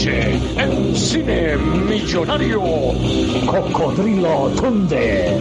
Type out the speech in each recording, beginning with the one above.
Noche en Cine Millonario, Cocodrilo Thunder.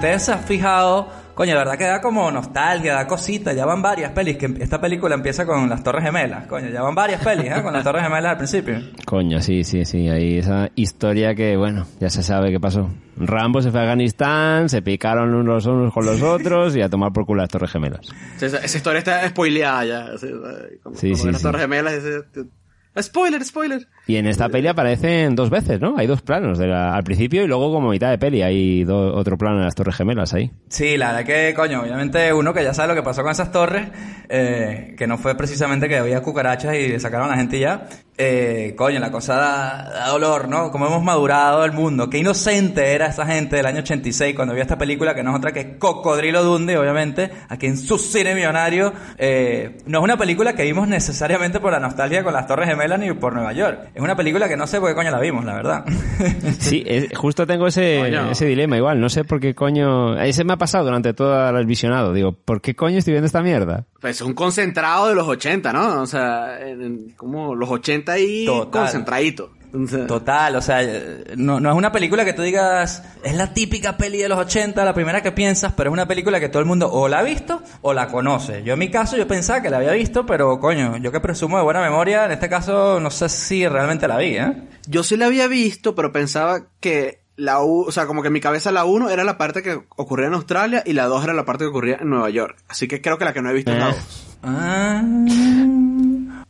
Ustedes se han fijado, coño, la verdad que da como nostalgia, da cosita, ya van varias pelis, que esta película empieza con las Torres Gemelas, coño, ya van varias pelis, ¿eh? Con las Torres Gemelas al principio. Coño, sí, sí, sí. Hay esa historia que, bueno, ya se sabe qué pasó. Rambo se fue a Afganistán, se picaron unos unos con los otros y a tomar por culo las Torres Gemelas. Esa, esa historia está spoileada ya. así, Como, Sí, como sí, las sí. Torres Gemelas. ese- Spoiler, spoiler. Y en esta peli aparecen dos veces, ¿no? Hay dos planos, de la- al principio y luego como mitad de peli. Hay do- otro plano de las Torres Gemelas ahí. Sí, la verdad que, coño, obviamente uno que ya sabe lo que pasó con esas torres, eh, que no fue precisamente que había cucarachas y sacaron a la gente y ya. Eh, coño, la cosa da, da dolor, ¿no? Como hemos madurado el mundo. Qué inocente era esa gente del año 86 cuando vio esta película, que no es otra que Cocodrilo Dundee, obviamente, aquí en su cine millonario. Eh, no es una película que vimos necesariamente por la nostalgia con las Torres Gemelas ni por Nueva York. Es una película que no sé por qué coño la vimos, la verdad. Sí, es- justo tengo ese, Coño. ese dilema igual. No sé por qué coño... Ese me ha pasado durante todo el visionado. Digo, ¿por qué coño estoy viendo esta mierda? Pues es un concentrado de los 80, ¿no? O sea, en- en- como los 80 y Total. concentradito. Entonces, Total, o sea, no, no es una película que tú digas, es la típica peli de los 80, la primera que piensas, pero es una película que todo el mundo o la ha visto o la conoce. Yo en mi caso, yo pensaba que la había visto, pero coño, yo que presumo de buena memoria, en este caso no sé si realmente la vi, ¿eh? Yo sí la había visto, pero pensaba que la U, o sea, como que en mi cabeza la 1 era la parte que ocurría en Australia y la 2 era la parte que ocurría en Nueva York. Así que creo que la que no he visto es la Eh. 2. Ah.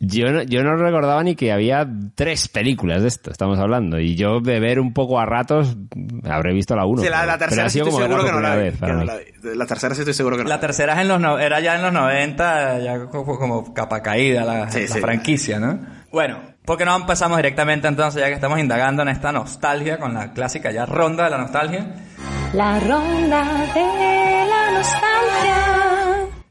Yo no, yo no recordaba ni que había tres películas de esto, estamos hablando. Y yo de ver un poco a ratos habré visto la uno. Sí, la, la pero- pero tercera sí estoy seguro que no la vi. vez que no la vi. La tercera sí estoy seguro que no. La tercera es en los no- era ya en los 90, ya como, como capa caída la, Sí, la sí. franquicia, ¿no? Bueno, ¿por qué no empezamos directamente entonces, ya que estamos indagando en esta nostalgia, con la clásica ya ronda de la nostalgia? La ronda de la nostalgia.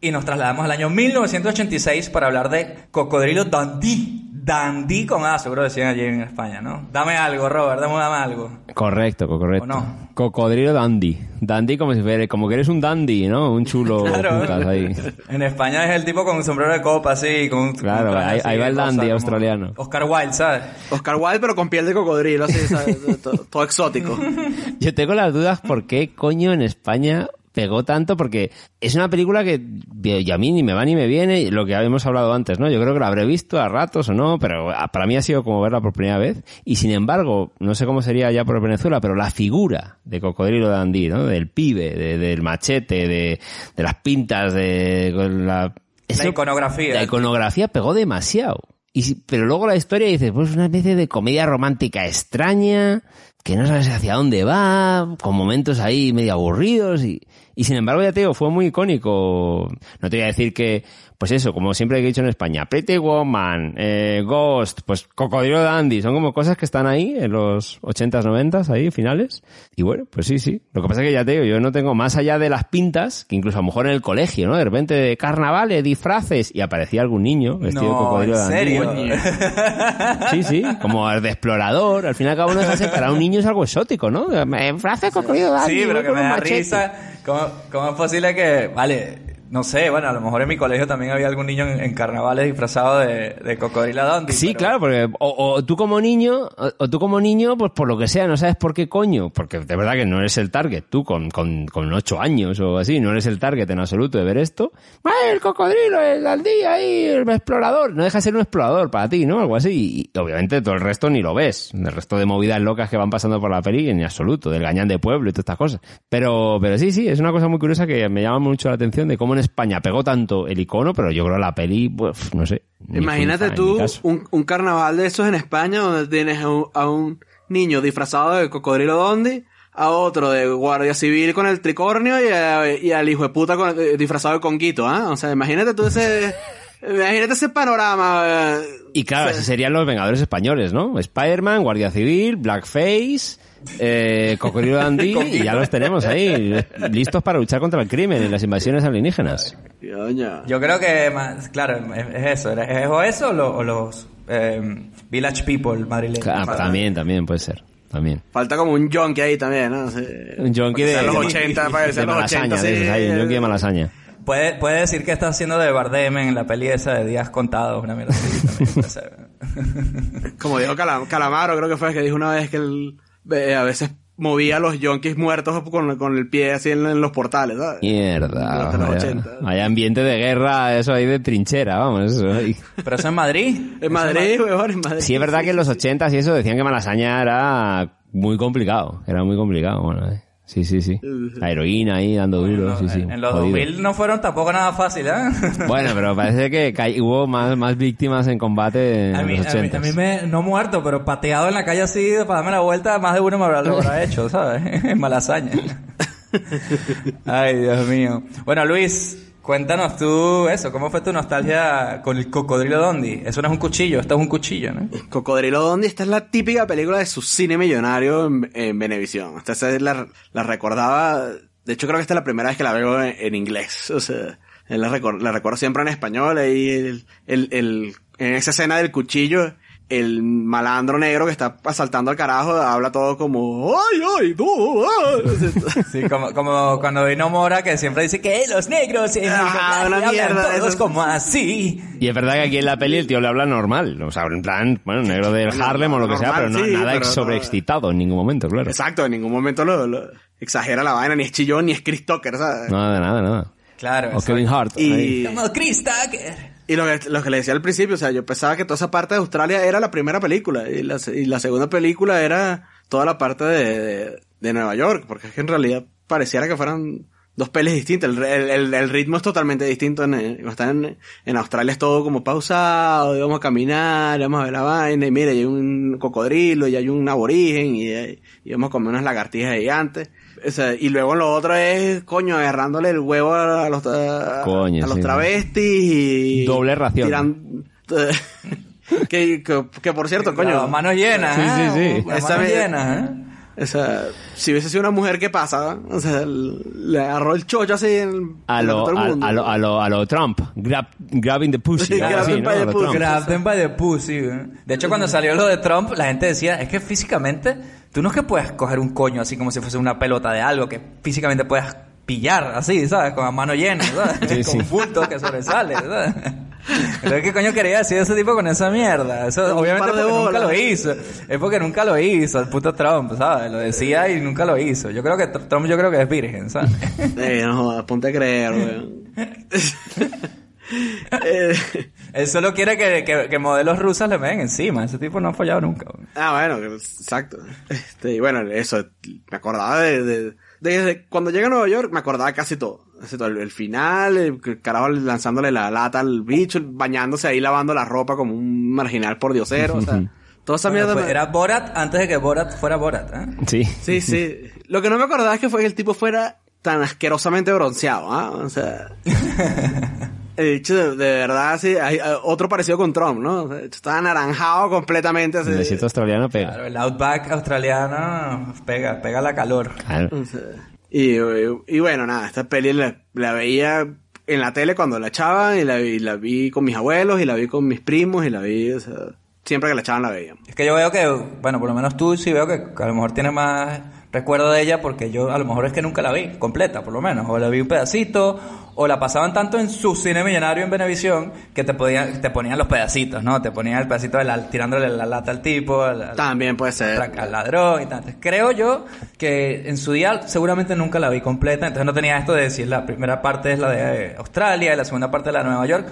Y nos trasladamos al año 1986 para hablar de Cocodrilo Dundee. Dundee con A, seguro decían allí en España, ¿no? Dame algo, Robert, dame, dame algo. Correcto, co- correcto. ¿O no? Cocodrilo dandy. Dandy como si fuera, como que eres un dandy, ¿no? Un chulo Claro. ahí. En España es el tipo con un sombrero de copa, así, con un... Claro, traje ahí- así ahí va el dandy australiano. Oscar Wilde, ¿sabes? Oscar Wilde, pero con piel de cocodrilo, así, ¿sabes? todo, todo exótico. Yo tengo las dudas por qué coño en España pegó tanto porque es una película que y a mí ni me va ni me viene, lo que habíamos hablado antes, ¿no? Yo creo que la habré visto a ratos o no, pero ah, para mí ha sido como verla por primera vez y sin embargo, no sé cómo sería ya por Venezuela, pero la figura de Cocodrilo Dandy, ¿no? Del pibe, de- del machete, de, de las pintas, de la... La iconografía. La iconografía pegó demasiado. Y, pero luego la historia dices, pues una especie de comedia romántica extraña, que no sabes hacia dónde va, con momentos ahí medio aburridos y, y sin embargo ya te digo, fue muy icónico. No te voy a decir que, pues eso, como siempre he dicho en España, Pretty Woman, eh, Ghost, pues Cocodrilo Dandy, son como cosas que están ahí en los 80s, 90s, ahí, finales. Y bueno, pues sí, sí. Lo que pasa es que ya te digo, yo no tengo más allá de las pintas, que incluso a lo mejor en el colegio, ¿no? De repente de carnavales, disfraces, y aparecía algún niño vestido de Cocodrilo ¿en Dandy. serio? Sí, sí, como el de explorador. Al fin y al cabo no es así para un niño es algo exótico, ¿no? Frase cocodrilo Dandy. Sí, pero que me da machete. risa. ¿Cómo, ¿Cómo es posible que, vale, no sé, bueno, a lo mejor en mi colegio también había algún niño en, en carnavales disfrazado de, de cocodrilo Dundee. Sí, pero- claro, porque o, o tú como niño, o, o tú como niño, pues por lo que sea, no sabes por qué coño, porque de verdad que no eres el target, tú con, con, con ocho años o así, no eres el target en absoluto de ver esto. ¡Ay, el cocodrilo, el Dundee ahí, el explorador! No deja de ser un explorador para ti, ¿no? Algo así. Y obviamente todo el resto ni lo ves. El resto de movidas locas que van pasando por la peli, en absoluto, del gañán de pueblo y todas estas cosas. Pero, pero sí, sí, es una cosa muy curiosa que me llama mucho la atención de cómo en España pegó tanto el icono, pero yo creo la peli, pues, no sé. Imagínate tú un, un carnaval de esos en España donde tienes a un, a un niño disfrazado de cocodrilo Dondi, a otro de guardia civil con el tricornio y, a- y al hijo de puta con- eh, disfrazado de conguito, ¿ah? O sea, imagínate tú ese... Imagínate ese panorama. eh, Y claro, esos serían los Vengadores españoles, ¿no? Spider-Man, Guardia Civil, Blackface, eh, Cocodrilo Dandy, y ya los tenemos ahí, listos para luchar contra el crimen y las invasiones alienígenas. Yo creo que, más, claro, es, es eso. ¿Es o eso o, lo- o los eh, Village People madrileños? Ah, también, también puede ser, también. Falta como un junkie ahí también, ¿no? Sí. Un junkie de, sea los 80, para que sea de los malasaña, 80, de esos sí. ahí, un junkie de malasaña. Puede, puede decir que está haciendo de Bardem en la peli esa de Días Contados, una mierda así también. Como dijo Calam- Calamaro, creo que fue que dijo una vez que él eh, a veces movía a los yonkis muertos con, con el pie así en, en los portales, ¿sabes? Mierda. Durante los Vaya, 80. vaya ambiente de guerra, eso ahí de trinchera, vamos. Eso ahí. Pero eso en Madrid. En Madrid, weón, en Madrid. Sí, es verdad que en los 80 y eso decían que Malasaña era muy complicado. Era muy complicado, bueno. eh. Sí, sí, sí. La heroína ahí dando duro, sí, sí. En, los jodido. 2000 no fueron tampoco nada fácil, ¿eh? Bueno, pero parece que hubo más, más víctimas en combate en A mí, los a, mí, 80. a mí me, no muerto, pero pateado en la calle así, para darme la vuelta, más de uno me habrá, lo habrá hecho, ¿sabes? En Malasaña. Ay, Dios mío. Bueno, Luis, cuéntanos tú eso, ¿cómo fue tu nostalgia con el cocodrilo Dondi? Eso no es un cuchillo, esto es un cuchillo, ¿no? Cocodrilo Dondi, esta es la típica película de su cine millonario en, en. Esta se la, la recordaba, de hecho creo que esta es la primera vez que la veo en, inglés. O sea, la, recor- la recuerdo siempre en español. Ahí el, el, el- en esa escena del cuchillo, el malandro negro que está asaltando al carajo habla todo como, ¡ay, ay, tú! ay". Sí, como, como cuando vino Mora, que siempre dice que los negros en Ah, una hablan mierda, todos eso es- como así. Y es verdad que aquí en la peli el tío le habla normal. O sea, en plan, bueno, negro del Harlem o lo que sea, normal, pero no, sí, nada pero no- sobreexcitado en ningún momento, claro. Exacto, en ningún momento lo, lo exagera la vaina, ni es chillón, ni es Chris Tucker, ¿sabes? Nada, nada, nada. Claro, O Kevin Hart. ahí. Y, Como Chris Tucker. Y lo, que, lo que le decía al principio, o sea, yo pensaba que toda esa parte de Australia era la primera película y la, y la segunda película era toda la parte de, de, de Nueva York, porque es que en realidad pareciera que fueran dos pelis distintas. El, el, el- ritmo es totalmente distinto. En, cuando están en, en Australia es todo como pausado, y vamos a caminar, y vamos a ver la vaina, y mira, y hay un cocodrilo, y hay un aborigen, y, hay- y vamos a comer unas lagartijas gigantes. O sea, y luego lo otro es, coño, agarrándole el huevo a los, a, Coño, a los sí. travestis y... Doble ración. tiran- que, que, que por cierto, coño... Las manos llenas, Sí, ¿eh? sí, sí. Las Esa manos llenas, ¿eh? O sea, si hubiese sido una mujer, ¿qué pasa? O sea, le agarró el chocho así en, A en lo, todo el a, mundo. a lo, a lo, a lo Trump. Grab, grabbing the pussy. Sí, A the pussy. Grab them by the pussy, ¿eh? De hecho, cuando salió lo de Trump, la gente decía, es que físicamente, tú no es que puedes coger un coño así como si fuese una pelota de algo, que físicamente puedes pillar así, ¿sabes? Con la mano llena, ¿sabes? Sí, con sí. bulto que sobresale, ¿sabes? Entonces, ¿qué coño quería decir ese tipo con esa mierda? Eso, Un obviamente porque nunca bolas. lo hizo. Es porque nunca lo hizo, el puto Trump, ¿sabes? Lo decía y nunca lo hizo. Yo creo que Tr- Trump yo creo que es virgen, ¿sabes? Eh, no jodas, ponte a creer, weón. Eh, Él solo quiere que, que, que modelos rusas le ven encima. Ese tipo no ha follado nunca. ah, bueno, exacto. Este, y bueno, eso, me acordaba de, de, desde cuando llega a Nueva York, me acordaba casi todo. El, el final, el, el carajo lanzándole la lata al bicho, bañándose ahí lavando la ropa como un marginal por diosero, o sea, toda esa Bueno, mierda. me- era Borat antes de que Borat fuera Borat, ¿eh? Sí. Sí, sí. Lo que no me acordaba es que fue que el tipo fuera tan asquerosamente bronceado, ¿ah? O sea... El hecho de, de verdad, sí, hay, hay otro parecido con Trump, ¿no? O sea, Está anaranjado completamente. Así, El desierto australiano pega. Claro, el outback australiano pega, pega la calor. Claro. O sea, y, y bueno, nada, esta peli la, la veía en la tele cuando la echaban y la, vi- la vi con mis abuelos y la vi con mis primos y la vi, o sea, siempre que la echaban la veía. Es que yo veo que, bueno, por lo menos tú sí veo que, a lo mejor tienes más recuerdo de ella porque yo a lo mejor es que nunca la vi completa, por lo menos. O la vi un pedacito, o la pasaban tanto en su cine millonario en Venevisión que te, podían, te ponían los pedacitos, ¿no? Te ponían el pedacito de la, tirándole la lata al tipo, al, También puede ser. al ladrón y tal. Creo yo que en su día seguramente nunca la vi completa, entonces no tenía esto de decir la primera parte es la de Australia y la segunda parte es la de Nueva York,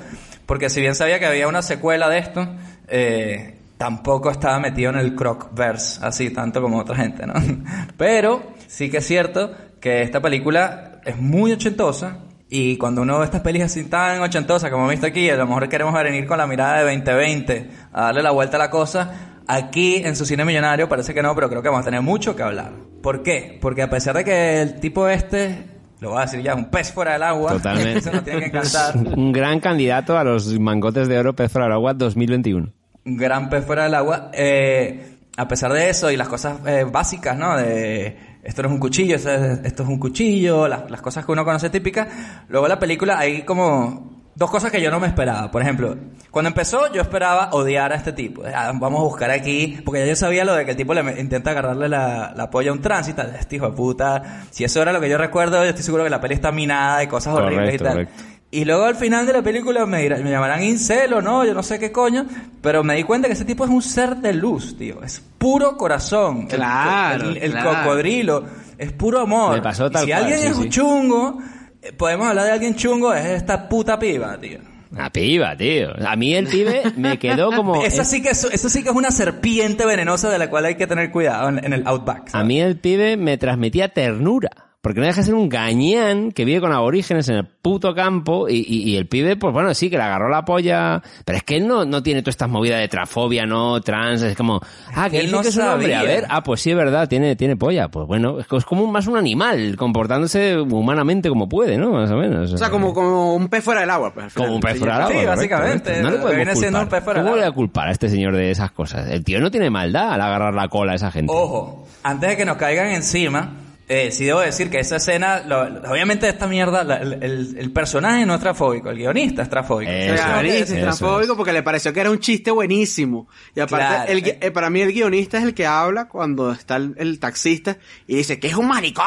porque si bien sabía que había una secuela de esto, eh, tampoco estaba metido en el Crocverse, así tanto como otra gente, ¿no? Pero sí que es cierto que esta película es muy ochentosa. Y cuando uno ve estas pelis así tan ochentosas como hemos visto aquí, a lo mejor queremos venir con la mirada de 2020 a darle la vuelta a la cosa, Aquí en su cine millonario parece que no, pero creo que vamos a tener mucho que hablar. ¿Por qué? Porque a pesar de que el tipo este, lo voy a decir ya, es un pez fuera del agua, Totalmente. eso nos tiene que encantar. Un gran candidato a los mangotes de oro pez fuera del agua 2021. Gran pez fuera del agua. Eh, a pesar de eso y las cosas eh, básicas, ¿no? De esto no es un cuchillo, esto es, esto es un cuchillo, las, las cosas que uno conoce típicas. Luego la película hay como dos cosas que yo no me esperaba. Por ejemplo, cuando empezó yo esperaba odiar a este tipo. Ah, vamos a buscar aquí, porque ya yo sabía lo de que el tipo le intenta agarrarle la, la polla a un tránsito. Este hijo de puta. Si eso era lo que yo recuerdo, yo estoy seguro que la peli está minada de cosas horribles y tal. correcto. Y luego al final de la película me, dirán- me llamarán incel o no, yo no sé qué coño, pero me di cuenta que ese tipo es un ser de luz, tío. Es puro corazón. Claro, El, el claro. cocodrilo. Es puro amor. Me pasó Y tal si cual, alguien sí, es un sí. chungo, eh, podemos hablar de alguien chungo, es esta puta piba, tío. La piba, tío. A mí el pibe me quedó como... Esa es- sí, que es, eso sí que es una serpiente venenosa de la cual hay que tener cuidado en, en el Outback. A mí el pibe me transmitía ternura. Porque no deja de ser un gañán que vive con aborígenes en el puto campo y, y- y el pibe, pues bueno, sí, que le agarró la polla. Pero es que él no, no tiene todas estas movidas de trafobia, no, trans, es como, ah, que él no que es un hombre, a ver, ah, pues sí, es verdad, tiene, tiene polla. Pues bueno, es, co- es como más un animal, comportándose humanamente como puede, ¿no? Más o menos. O sea, como, como un pez fuera del agua. Pues. Como un pez fuera del agua. Sí, correcto, básicamente. correcto. No le podemos Viene siendo un pez fuera ¿Cómo le voy a culpar a este señor de esas cosas? El tío no tiene maldad al agarrar la cola a esa gente. Ojo, antes de que nos caigan encima, eh, sí debo decir que esa escena, lo- obviamente esta mierda, la- el, personaje no es trafóbico, el guionista es trafóbico. Claro, Eso es, es eso transfóbico porque le pareció que era un chiste buenísimo. Y aparte, Claro. el eh, para mí el guionista es el que habla cuando está el, el taxista y dice que es un maricón.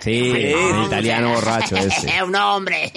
Sí, el italiano borracho ese. Es un hombre.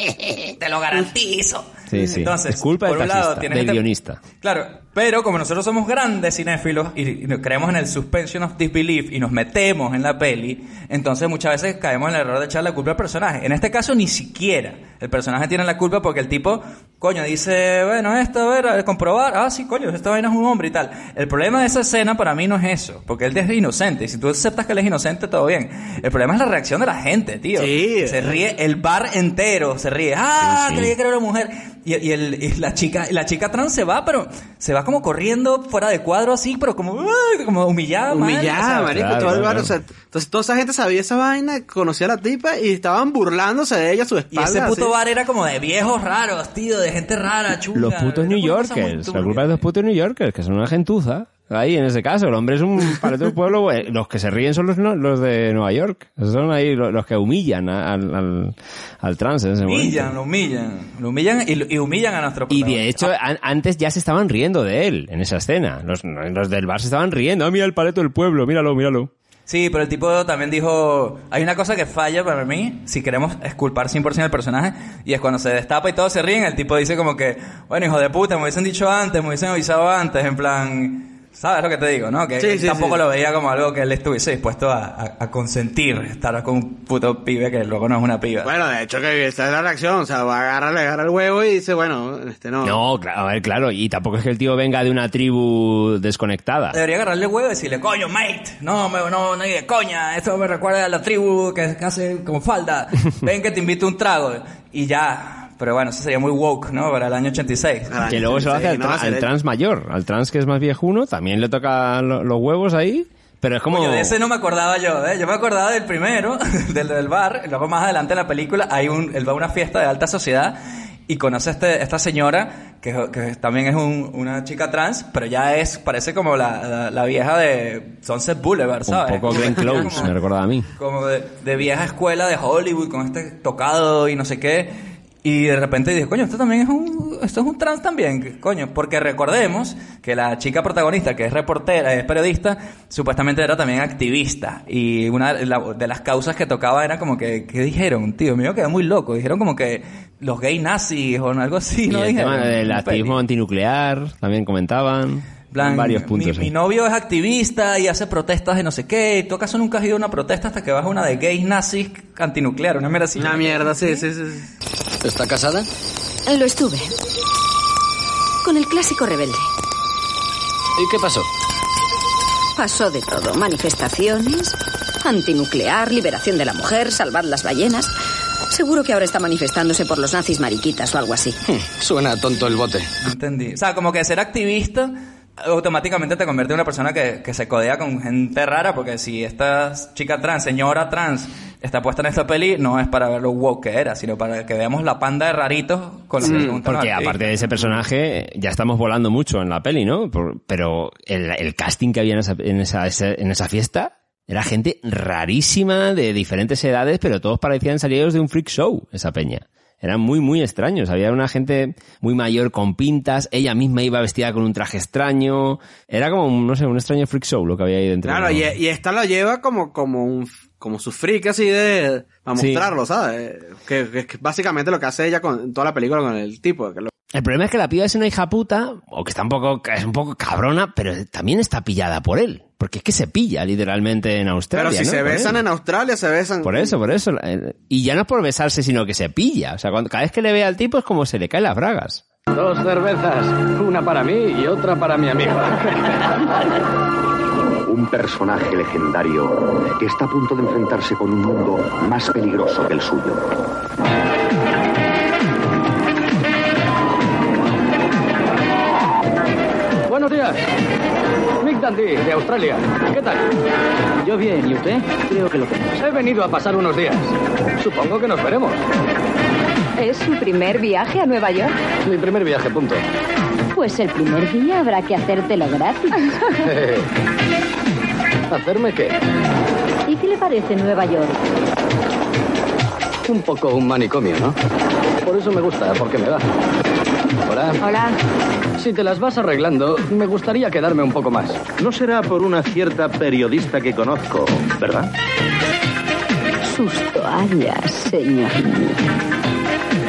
Te lo garantizo. Sí, sí. Entonces, es culpa por del un lado, taxista, tienes del este- guionista. Claro, pero como nosotros somos grandes cinéfilos y, creemos en el suspension of disbelief y nos metemos en la peli, entonces muchas veces caemos en el error de echar la culpa al personaje. En este caso ni siquiera el personaje tiene la culpa porque el tipo, coño, dice, bueno, esto, a ver, a comprobar, ah, sí, coño, esta vaina es un hombre y tal. El problema de esa escena para mí no es eso, porque él es inocente y si tú aceptas que él es inocente, todo bien. El problema es la reacción de la gente, tío. Sí. Se ríe, el bar entero se ríe, ah, Sí, sí. creía que era una mujer. Y, y el, y la chica, y la chica trans se va, pero se va como corriendo fuera de cuadro así, pero como, "Ay", como humillada. Humillada, marico, claro, todo el bar, claro. o sea, entonces toda esa gente sabía esa vaina, conocía a la tipa y estaban burlándose de ella a su Y espalda. ese puto así. bar era como de viejos raros, tío, de gente rara, chunga. Los putos New Yorkers. La culpa es de los putos New Yorkers, que son una gentuza. Ahí, en ese caso, el hombre es un paleto del pueblo. güey. Los que se ríen son los, los de Nueva York. Son ahí los, los que humillan a- al, al, al trans en ese momento. Humillan, lo humillan. Lo humillan y, y humillan a nuestro Y de hecho, an- antes ya se estaban riendo de él en esa escena. Los, los del bar se estaban riendo. Ah, mira el paleto del pueblo, míralo, míralo. Sí, pero el tipo también dijo, hay una cosa que falla para mí, si queremos esculpar 100% al personaje, y es cuando se destapa y todos se ríen, el tipo dice como que, bueno, hijo de puta, me hubiesen dicho antes, me hubiesen avisado antes, en plan, ¿sabes lo que te digo, no? Que Sí, él sí, tampoco sí. lo veía como algo que él estuviese dispuesto a, a- a consentir, estar con un puto pibe que luego no es una piba. Bueno, de hecho que esa es la reacción, o sea, va a agarrar, le agarra el huevo y dice, bueno, este no. No, claro, a ver, claro. Y tampoco es que el tío venga de una tribu desconectada. Debería agarrarle el huevo y decirle, coño, mate, no, me, no, no, ni de coña, esto me recuerda a la tribu que, que hace como falda, ven que te invito a un trago, y ya. Pero bueno, eso sería muy woke, ¿no? Para el año 86. Ah, Que luego se lo hace al, no, tra- al trans mayor. Al trans que es más viejuno, también le toca lo- los huevos ahí. Pero es como... Coño, de ese no me acordaba yo, ¿eh? Yo me acordaba del primero, del del bar, y luego más adelante en la película hay un, él va a una fiesta de alta sociedad y conoce a este, esta señora, que, que también es un- una chica trans, pero ya es, parece como la, la, la vieja de Sunset Boulevard, Un ¿sabes? poco Glenn Close, Como- me recuerda a mí. como de, de vieja escuela de Hollywood con este tocado y no sé qué. Y de repente dije, coño, esto también es un, esto es un trans también, coño, porque recordemos que la chica protagonista, que es reportera, es periodista, supuestamente era también activista. Y una de la- de las causas que tocaba era como que, ¿qué dijeron? Tío, mío quedé muy loco. Dijeron como que los gay nazis o algo así, Y ¿no? el Dijeron tema del activismo antinuclear también comentaban. Plan, varios puntos. Mi, novio es activista y hace protestas de no sé qué. ¿Y tú acaso nunca has ido a una protesta hasta que vas a una de gays nazis antinuclear? Una mera así. Una mierda, sí, sí, sí. sí. ¿Está casada? Lo estuve. Con el clásico rebelde. ¿Y qué pasó? Pasó de todo. Manifestaciones, antinuclear, liberación de la mujer, salvar las ballenas. Seguro que ahora está manifestándose por los nazis mariquitas o algo así. Hmm, Suena tonto el bote. Entendí. O sea, como que ser activista automáticamente te convierte en una persona que, que se codea con gente rara, porque si esta chica trans, señora trans, está puesta en esta peli, no es para ver lo woke que era, sino para que veamos la panda de raritos con los que preguntan a Porque los aparte de ese personaje, ya estamos volando mucho en la peli, ¿no? Por- pero el, el casting que había en esa, en, esa, en esa fiesta era gente rarísima, de diferentes edades, pero todos parecían salidos de un freak show, esa peña. Eran muy, muy extraños. Había una gente muy mayor con pintas, ella misma iba vestida con un traje extraño. Era como, un, no sé, un extraño freak show lo que había ahí dentro. Claro, y, y esta lo lleva como, como un, como su freak así de, a Sí. mostrarlo, ¿sabes? Que, que- que básicamente lo que hace ella con toda la película con el tipo. Que lo- El problema es que la piba es una hija puta, o que está un poco, es un poco cabrona, pero también está pillada por él. Porque es que se pilla literalmente en Australia. pero si ¿no? se besan en Australia, se besan. Por eso, por eso. Eh, Y ya no es por besarse, sino que se pilla. O sea, cuando, cada vez que le ve al tipo es como se le caen las bragas. Dos cervezas, una para mí y otra para mi amigo. Un personaje legendario que está a punto de enfrentarse con un mundo más peligroso que el suyo. Buenos días. Dandy, de Australia. ¿Qué tal? Yo bien, ¿y usted? Creo que lo tengo. He venido a pasar unos días. Supongo que nos veremos. ¿Es su primer viaje a Nueva York? Mi primer viaje, punto. Pues el primer día habrá que hacértelo gratis. ¿Hacerme qué? ¿Y qué le parece Nueva York? Un poco un manicomio, ¿no? Por eso me gusta, porque me da. Hola. Hola. Si te las vas arreglando, me gustaría quedarme un poco más. No será por una cierta periodista que conozco, ¿verdad? Sus toallas, señor.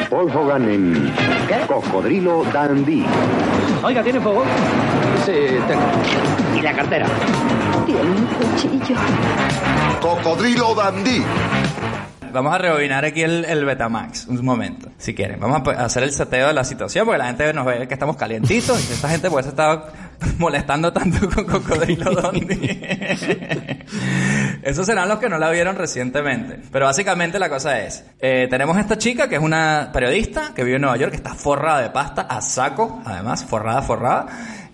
Paul Hogan en Cocodrilo Dandy. Oiga, ¿tiene fuego? Sí, tengo. ¿Y la cartera? Tiene un cuchillo. Cocodrilo Dandy. Vamos a rebobinar aquí el, el Betamax, un momento, si quieren. Vamos a p- hacer el seteo de la situación, porque la gente nos ve que estamos calientitos y esta gente pues está molestando tanto con Cocodrilo Dondi. Esos serán los que no la vieron recientemente. Pero básicamente la cosa es, eh, tenemos esta chica que es una periodista que vive en Nueva York, que está forrada de pasta a saco, además, forrada, forrada.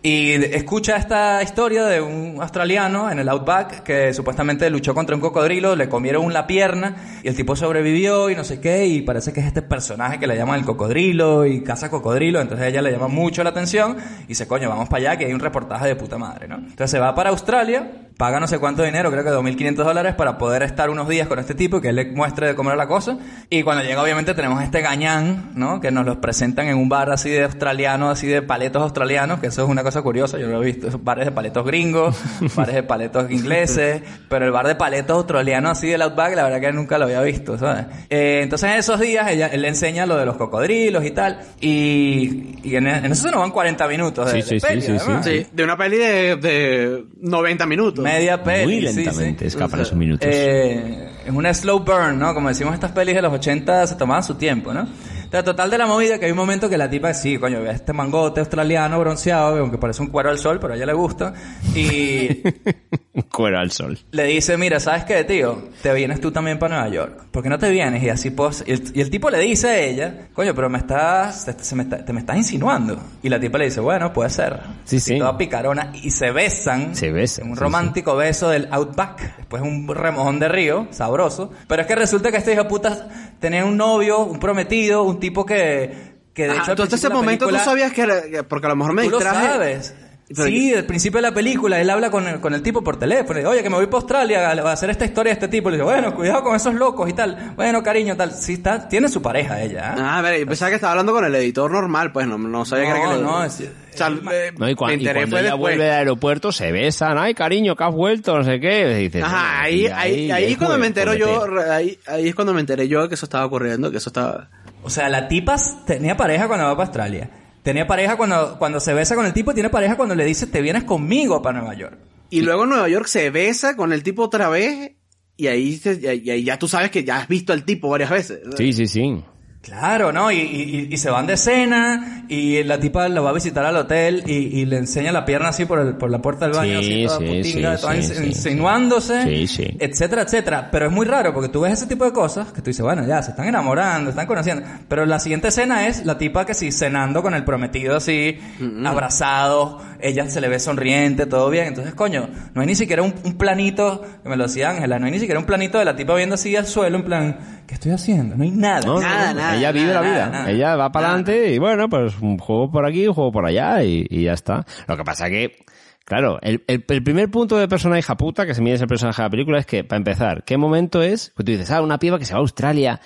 Y escucha esta historia de un australiano en el Outback que supuestamente luchó contra un cocodrilo, le comieron la pierna y el tipo sobrevivió y no sé qué y parece que es este personaje que le llaman el cocodrilo y caza cocodrilo, entonces ella le llama mucho la atención y dice, coño, vamos para allá que hay un reportaje de puta madre, ¿no? Entonces se va para Australia, paga no sé cuánto dinero, creo que 2.500 dólares para poder estar unos días con este tipo y que él le muestre de cómo era la cosa y cuando llega obviamente tenemos este gañán, ¿no? Que nos los presentan en un bar así de australiano, así de paletos australianos, que eso es una cosa curiosa, yo lo he visto, esos bares de paletos gringos, bares de paletos ingleses, pero el bar de paletos australiano así del Outback, la verdad que nunca lo había visto, ¿sabes? Eh, entonces en esos días ella, él le enseña lo de los cocodrilos y tal, y, y en, en eso se nos van 40 minutos de, Sí, sí, de sí, peli, sí, sí. además. Sí, de una peli de, de 90 minutos. Media peli. Muy sí, lentamente sí. escapan esos minutos. Eh, es una slow burn, ¿no? Como decimos estas pelis de los 80 se tomaban su tiempo, ¿no? Entonces, total de la movida que hay un momento que la tipa sí, coño, ve este mangote australiano bronceado, aunque parece un cuero al sol, pero a ella le gusta. Y Cuero al sol. le dice, mira, ¿sabes qué, tío? Te vienes tú también para Nueva York. ¿Por qué no te vienes? Y así pues... Y el, y el tipo le dice a ella, coño, pero me estás... Te, se me está- te me estás insinuando. Y la tipa le dice, bueno, puede ser. Sí, Así sí. Toda picarona. Y se besan. Se besan, un sí, romántico beso del Outback. Después un remojón de río, sabroso. Pero es que resulta que este hijo de puta tenía un novio, un prometido, un tipo que... Que de Ajá, hecho al tú hasta ese momento tú película- sabías que era, que- porque a lo mejor me Tú lo sabes. Sí, al principio de la película él habla con el, con el tipo por teléfono. y dice, Oye, que me voy para Australia a a hacer esta historia de este tipo. Le dice, bueno, cuidado con esos locos y tal. Bueno, cariño, tal. Sí, está, tiene su pareja ella. ¿eh? Ah, a ver, yo pensaba que estaba hablando con el editor normal, pues no, no sabía que era que No, le- es- O sea, eh, No, y, cua- me y cuando fue ella después. vuelve del aeropuerto se besan, ay cariño, que has vuelto, no sé qué. Y dices, Ajá, "Bueno, ahí, ahí, ahí, es cuando me entero yo, fuerte". re- ahí, ahí es cuando me enteré yo que eso estaba ocurriendo, que eso estaba... O sea, la tipa tenía pareja cuando va para Australia. Tenía pareja cuando, cuando se besa con el tipo y tiene pareja cuando le dice, te vienes conmigo para Nueva York. Y luego en Nueva York se besa con el tipo otra vez y ahí, se- y y ahí ya tú sabes que ya has visto al tipo varias veces. Sí, sí, sí. Claro, ¿no? Y, y- y se van de cena y la tipa la va a visitar al hotel y, y le enseña la pierna así por, el- por la puerta del baño, Sí, así toda sí, sí, toda insinuándose, Sí, sí. etcétera, etcétera. Pero es muy raro porque tú ves ese tipo de cosas que tú dices, bueno, ya, se están enamorando, se están conociendo. Pero la siguiente escena es la tipa que sí, cenando con el prometido así, abrazados, ella se le ve sonriente, todo bien. Entonces, coño, no hay ni siquiera un, un planito, que me lo decía Ángela, no hay ni siquiera un planito de la tipa viendo así al suelo, en plan, ¿qué estoy haciendo? No hay nada. No, Nada, no, nada, ella vive la vida. ella va para adelante y bueno, pues un juego por aquí, un juego por allá y, y ya está. Lo que pasa que, claro, el, el- el primer punto de persona hija puta que se mide ese personaje de la película es que, para empezar, ¿qué momento es? Pues tú dices, ah, una piba que se va a Australia.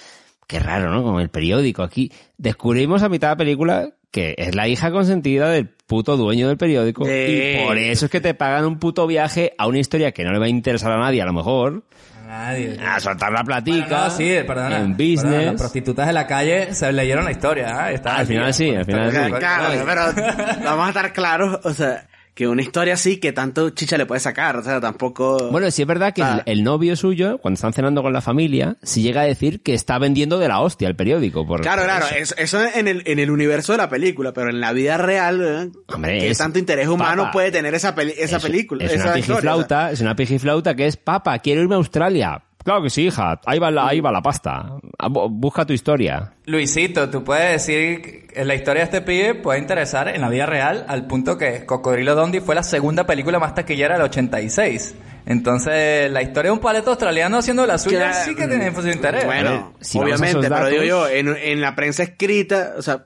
Qué raro, ¿no? Con el periódico aquí. Descubrimos a mitad de la película que es la hija consentida del puto dueño del periódico. Sí. Y por eso es que te pagan un puto viaje a una historia que no le va a interesar a nadie, a lo mejor. Nadie. A soltar la platica. No, sí, perdona. En Perdona, business. las prostitutas de la calle se leyeron la historia. ¿eh? Está Al final sí, al final sí. Claro, pero vamos a estar claros, o sea, que una historia así que tanto chicha le puede sacar, o sea, tampoco... Bueno, sí es verdad que Ah. el, el novio suyo, cuando están cenando con la familia, sí llega a decir que está vendiendo de la hostia el periódico. Por, Claro, por claro, eso. eso, en, el, en el universo de la película, pero en la vida real, ¿eh? Hombre, ¿qué es- tanto interés humano Papa. puede tener esa, peli- esa Es- película? Es esa una historia, pijiflauta, es una pijiflauta que es, papa, quiero irme a Australia. Claro que sí, hija, ahí va la, ahí va la pasta. Ah, bu- Busca tu historia. Luisito, tú puedes decir que la historia de este pibe puede interesar en la vida real al punto que Cocodrilo Dondi fue la segunda película más taquillera del 86. Entonces, la historia de un paleto australiano haciendo la suya Claro. sí que tiene su interés. Bueno, si obviamente, pero digo yo, en, en la prensa escrita, o sea,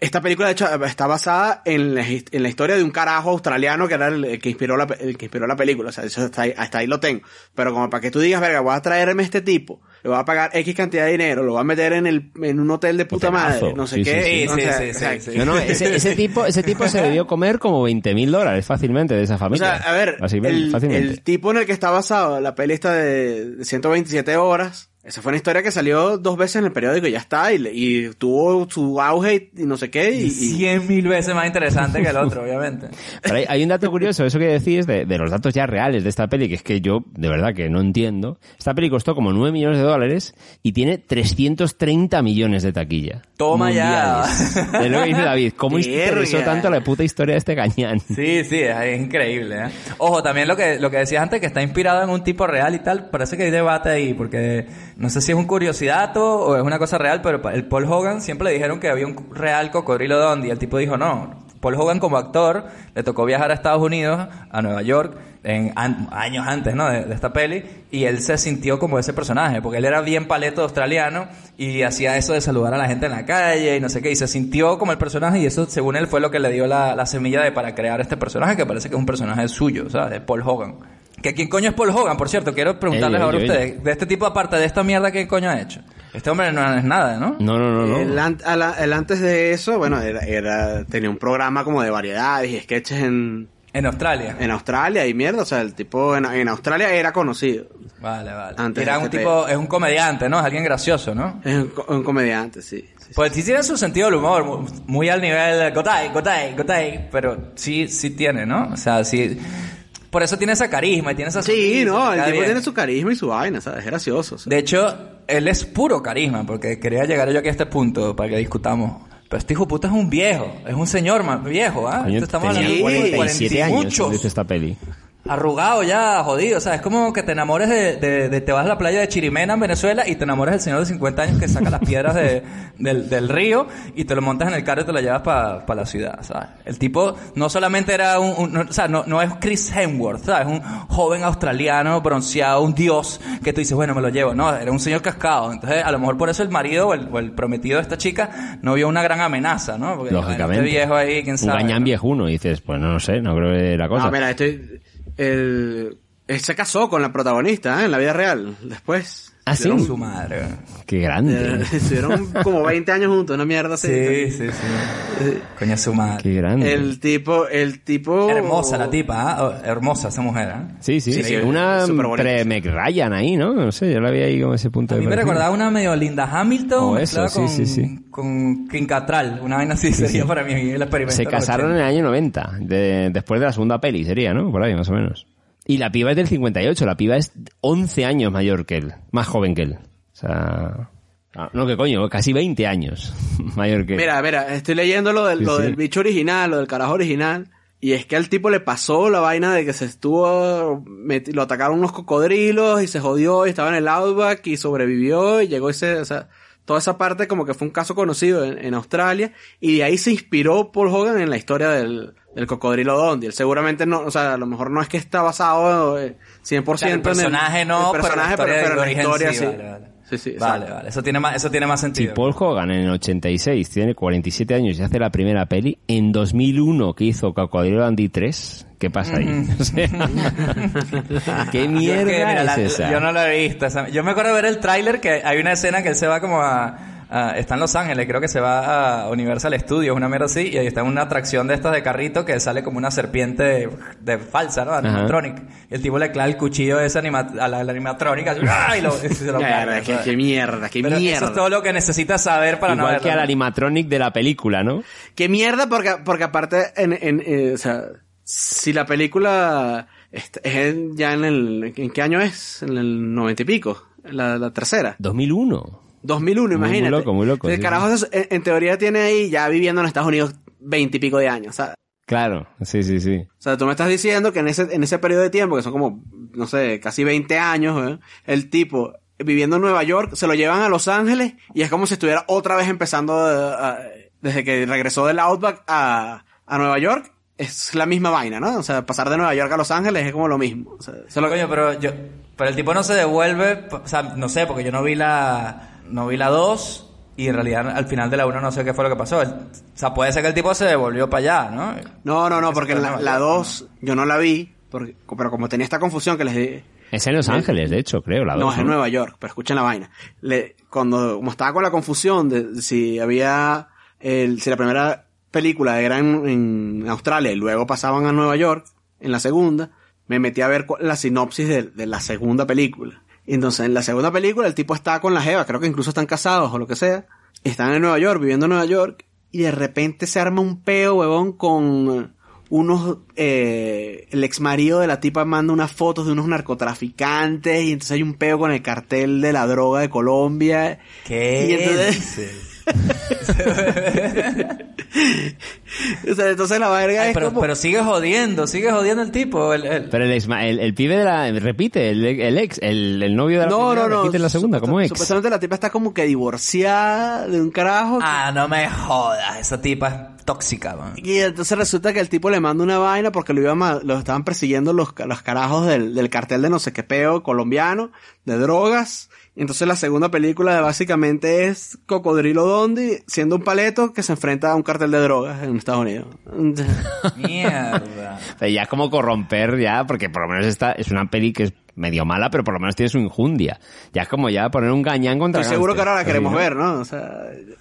esta película de hecho está basada en la, en la historia de un carajo australiano que era el, el que inspiró la, el que inspiró la película, o sea, eso hasta ahí, hasta ahí lo tengo. Pero como para que tú digas, verga, voy a traerme este tipo, le voy a pagar X cantidad de dinero, lo voy a meter en el, en un hotel de puta madre, no sé Sí, qué. sí, sí. o Sí, sea, sí, o sea, sí, sí. No, no, ese, ese tipo, ese tipo se debió comer como 20 mil dólares fácilmente de esa O familia. sea, a ver, Así, el, el tipo en el que está basado la peli esta de 127 horas, esa fue una historia que salió dos veces en el periódico y ya está, y, y tuvo su auge y, y no sé qué, y, Cien mil veces más interesante que el otro, obviamente. Pero hay, hay un dato curioso, eso que decís de, de los datos ya reales de esta peli, que es que yo de verdad que no entiendo. Esta peli costó como 9 millones de dólares y tiene 330 millones de taquilla. Toma ya. Mundiales. De lo que dice David, ¿cómo interesó tanto la puta historia de este cañán? Sí, sí, es, es increíble. ¿eh? Ojo, también lo que, lo que decías antes, que está inspirado en un tipo real y tal, parece que hay debate ahí, porque no sé si es un curiosidato o es una cosa real, pero el Paul Hogan siempre le dijeron que había un real cocodrilo Dondi, y el tipo dijo no. Paul Hogan como actor le tocó viajar a Estados Unidos, a Nueva York, en años antes, ¿no? De, esta peli, y él se sintió como ese personaje, porque él era bien paleto australiano y hacía eso de saludar a la gente en la calle y no sé qué, y se sintió como el personaje y eso, según él, fue lo que le dio la, la semilla de para crear este personaje, que parece que es un personaje suyo, ¿sabes? De Paul Hogan. ¿Que quién coño es Paul Hogan? Por cierto, quiero preguntarles ahora a ustedes, de este tipo aparte de esta mierda, ¿qué coño ha hecho? Este hombre no es nada, ¿no? No, no, no, no. El, an- el antes de eso, bueno, era, era- tenía un programa como de variedades y sketches en, En Australia. en Australia y mierda, o sea, el tipo en, en Australia era conocido. Vale, vale. Antes Era un tipo, es un comediante, ¿no? Es alguien gracioso, ¿no? Es un, co- un comediante, sí. Pues sí tiene su sentido del humor, mu- muy al nivel Gotay, Gotay, Gotay, pero sí, sí tiene, ¿no? O sea, sí. Por eso tiene esa carisma y tiene esa Sí, no, el tipo bien. tiene su carisma y su vaina, ¿sabes? Es gracioso. sea. De hecho, él es puro carisma, porque quería llegar yo aquí a este punto para que discutamos. Pero este hijo puta es un viejo, es un señor más viejo, ¿ah? Esto estamos tenía hablando de 47 40 y años muchos. dice esta peli. Arrugado ya, jodido. O sea, es como que te enamores de, de- de- te vas a la playa de Chirimena en Venezuela y te enamores del señor de 50 años que saca las piedras de- del, del río y te lo montas en el carro y te lo llevas para la ciudad, ¿sabes? El tipo no solamente era un, un- no, o sea, no, no es Chris Hemsworth, ¿sabes? Un joven australiano bronceado, un dios que tú dices, bueno, me lo llevo. No, era un señor cascado. Entonces, a lo mejor por eso el marido o el, o el prometido de esta chica no vio una gran amenaza, ¿no? Porque, Lógicamente. este viejo ahí, quién Un sabe. gañán ¿no? viejuno. Y dices, pues no, lo sé, no creo que la cosa. No, mira, estoy... Él se casó con la protagonista, ¿eh? En la vida real. Después. ¿Ah, sí? Su madre. Qué grande. eh, Estuvieron como 20 años juntos, una mierda así. Sí, sí, sí. Coño, su madre. Qué grande. El tipo, el tipo... Hermosa la tipa, ¿ah? Oh, Hermosa esa mujer, ¿ah? Sí, sí, Sí, sí, una bonita. pre-Meg Ryan ahí, ¿no? No sé, yo la vi ahí como ese punto A de mí me recordaba una medio Linda Hamilton O mezclada eso, sí, con, sí, sí. con Kim Cattrall. Una vaina así sería para mí el experimento. Se casaron en 80. el año 90, de- después de la segunda peli, sería, ¿no? Por ahí, más o menos. Y la piba es del 58, la piba es 11 años mayor que él, más joven que él. O sea... ah, No, que coño, casi 20 años mayor que él. Mira, mira, estoy leyendo lo del, Sí, lo sí. del bicho original, lo del carajo original. Y es que al tipo le pasó la vaina de que se estuvo, lo atacaron unos cocodrilos y se jodió y estaba en el outback y sobrevivió y llegó ese, o sea, toda esa parte como que fue un caso conocido en, en Australia y de ahí se inspiró Paul Hogan en la historia del, del cocodrilo Dondi. Él seguramente no, o sea, a lo mejor no es que está basado eh, 100% Claro, el personaje en el, no, el personaje, pero la historia pero, de la historia sí, sí. vale, vale. Sí, sí, Vale, vale. Eso tiene más, eso tiene más Si sentido. Paul Hogan en el 86 tiene 47 años y hace la primera peli, en 2001 que hizo Cocodrilo Dandy 3, ¿qué pasa ahí? O sea, ¿Qué Yo mierda es que, mira, es la- esa? Yo no lo he visto. Yo me acuerdo de ver el tráiler que hay una escena que él se va como a, a- está en Los Ángeles, creo que se va a Universal Studios, una mierda así, y ahí está en una atracción de estas de carrito que sale como una serpiente de, de falsa, ¿no? Animatronic. Y el tipo le clava el cuchillo de esa anima, a la, la animatronic así, ¡ah! y lo, y se lo carga, qué, qué mierda, qué Pero mierda. eso es todo lo que necesitas saber para no Igual verlo. que al ¿no? animatronic de la película, ¿no? Qué mierda, porque, porque aparte, en, en, eh, o sea, si la película es en- ya en el, ¿en qué año es? En el noventa y pico, la, la tercera. 2001. 2001, Muy, muy imagínate. loco, muy loco, El sí, carajo, es- en, en teoría tiene ahí ya viviendo en Estados Unidos veintipico de años, ¿sabes? Claro, sí, sí, sí. O sea, tú me estás diciendo que en ese, en ese periodo de tiempo, que son como, no sé, casi 20 años, ¿eh? el tipo viviendo en Nueva York, se lo llevan a Los Ángeles y es como si estuviera otra vez empezando eh, a- desde que regresó del Outback a, a Nueva York. Es la misma vaina, ¿no? O sea, pasar de Nueva York a Los Ángeles es como lo mismo. O sea, eso es lo que- Coño, pero yo, pero el tipo no se devuelve, o sea, no sé, porque yo no vi la, no vi la 2 y en realidad al final de la 1 no sé qué fue lo que pasó. El- o sea, puede ser que el tipo se devolvió para allá, ¿no? No, no, no, porque la, la York, 2 yo no la vi, porque, pero como tenía esta confusión que les di, Es en Los Ángeles, de hecho, creo, la No, dos, es en Nueva York, pero escuchen la vaina. Le, cuando, como estaba con la confusión de si había, el, si la primera película era en, en Australia y luego pasaban a Nueva York, en la segunda, me metí a ver la sinopsis de, de la segunda película. Y entonces, en la segunda película, el tipo está con la jeva, creo que incluso están casados o lo que sea. Están en Nueva York, viviendo en Nueva York, y de repente se arma un peo, huevón, con unos, eh, el ex marido de la tipa manda unas fotos de unos narcotraficantes y entonces hay un peo con el cartel de la droga de Colombia. ¿Qué? Y entonces, o sea, entonces la verga Ay, es pero, como... pero sigue jodiendo, sigue jodiendo el tipo. El, el- Pero el, ex, el, el pibe de la... Repite, el, el ex, el, el novio de la no, primera, no, no. repite la segunda, como ex. Supuestamente la tipa está como que divorciada de un carajo. Ah, no me jodas, esa tipa es tóxica, man. Y entonces resulta que el tipo le manda una vaina porque lo iban a- lo estaban persiguiendo los, los carajos del, del cartel de no sé qué peo colombiano, de drogas. Y entonces la segunda película básicamente es Cocodrilo Dondi siendo un paleto que se enfrenta a un cartel de drogas en Estados Unidos. Mierda. O sea, ya es como corromper, ya, porque por lo menos esta es una peli que es medio mala, pero por lo menos tiene su injundia. Ya es como ya poner un gañán contra Estoy seguro que ahora la queremos ¿no? ver, ¿no? O sea,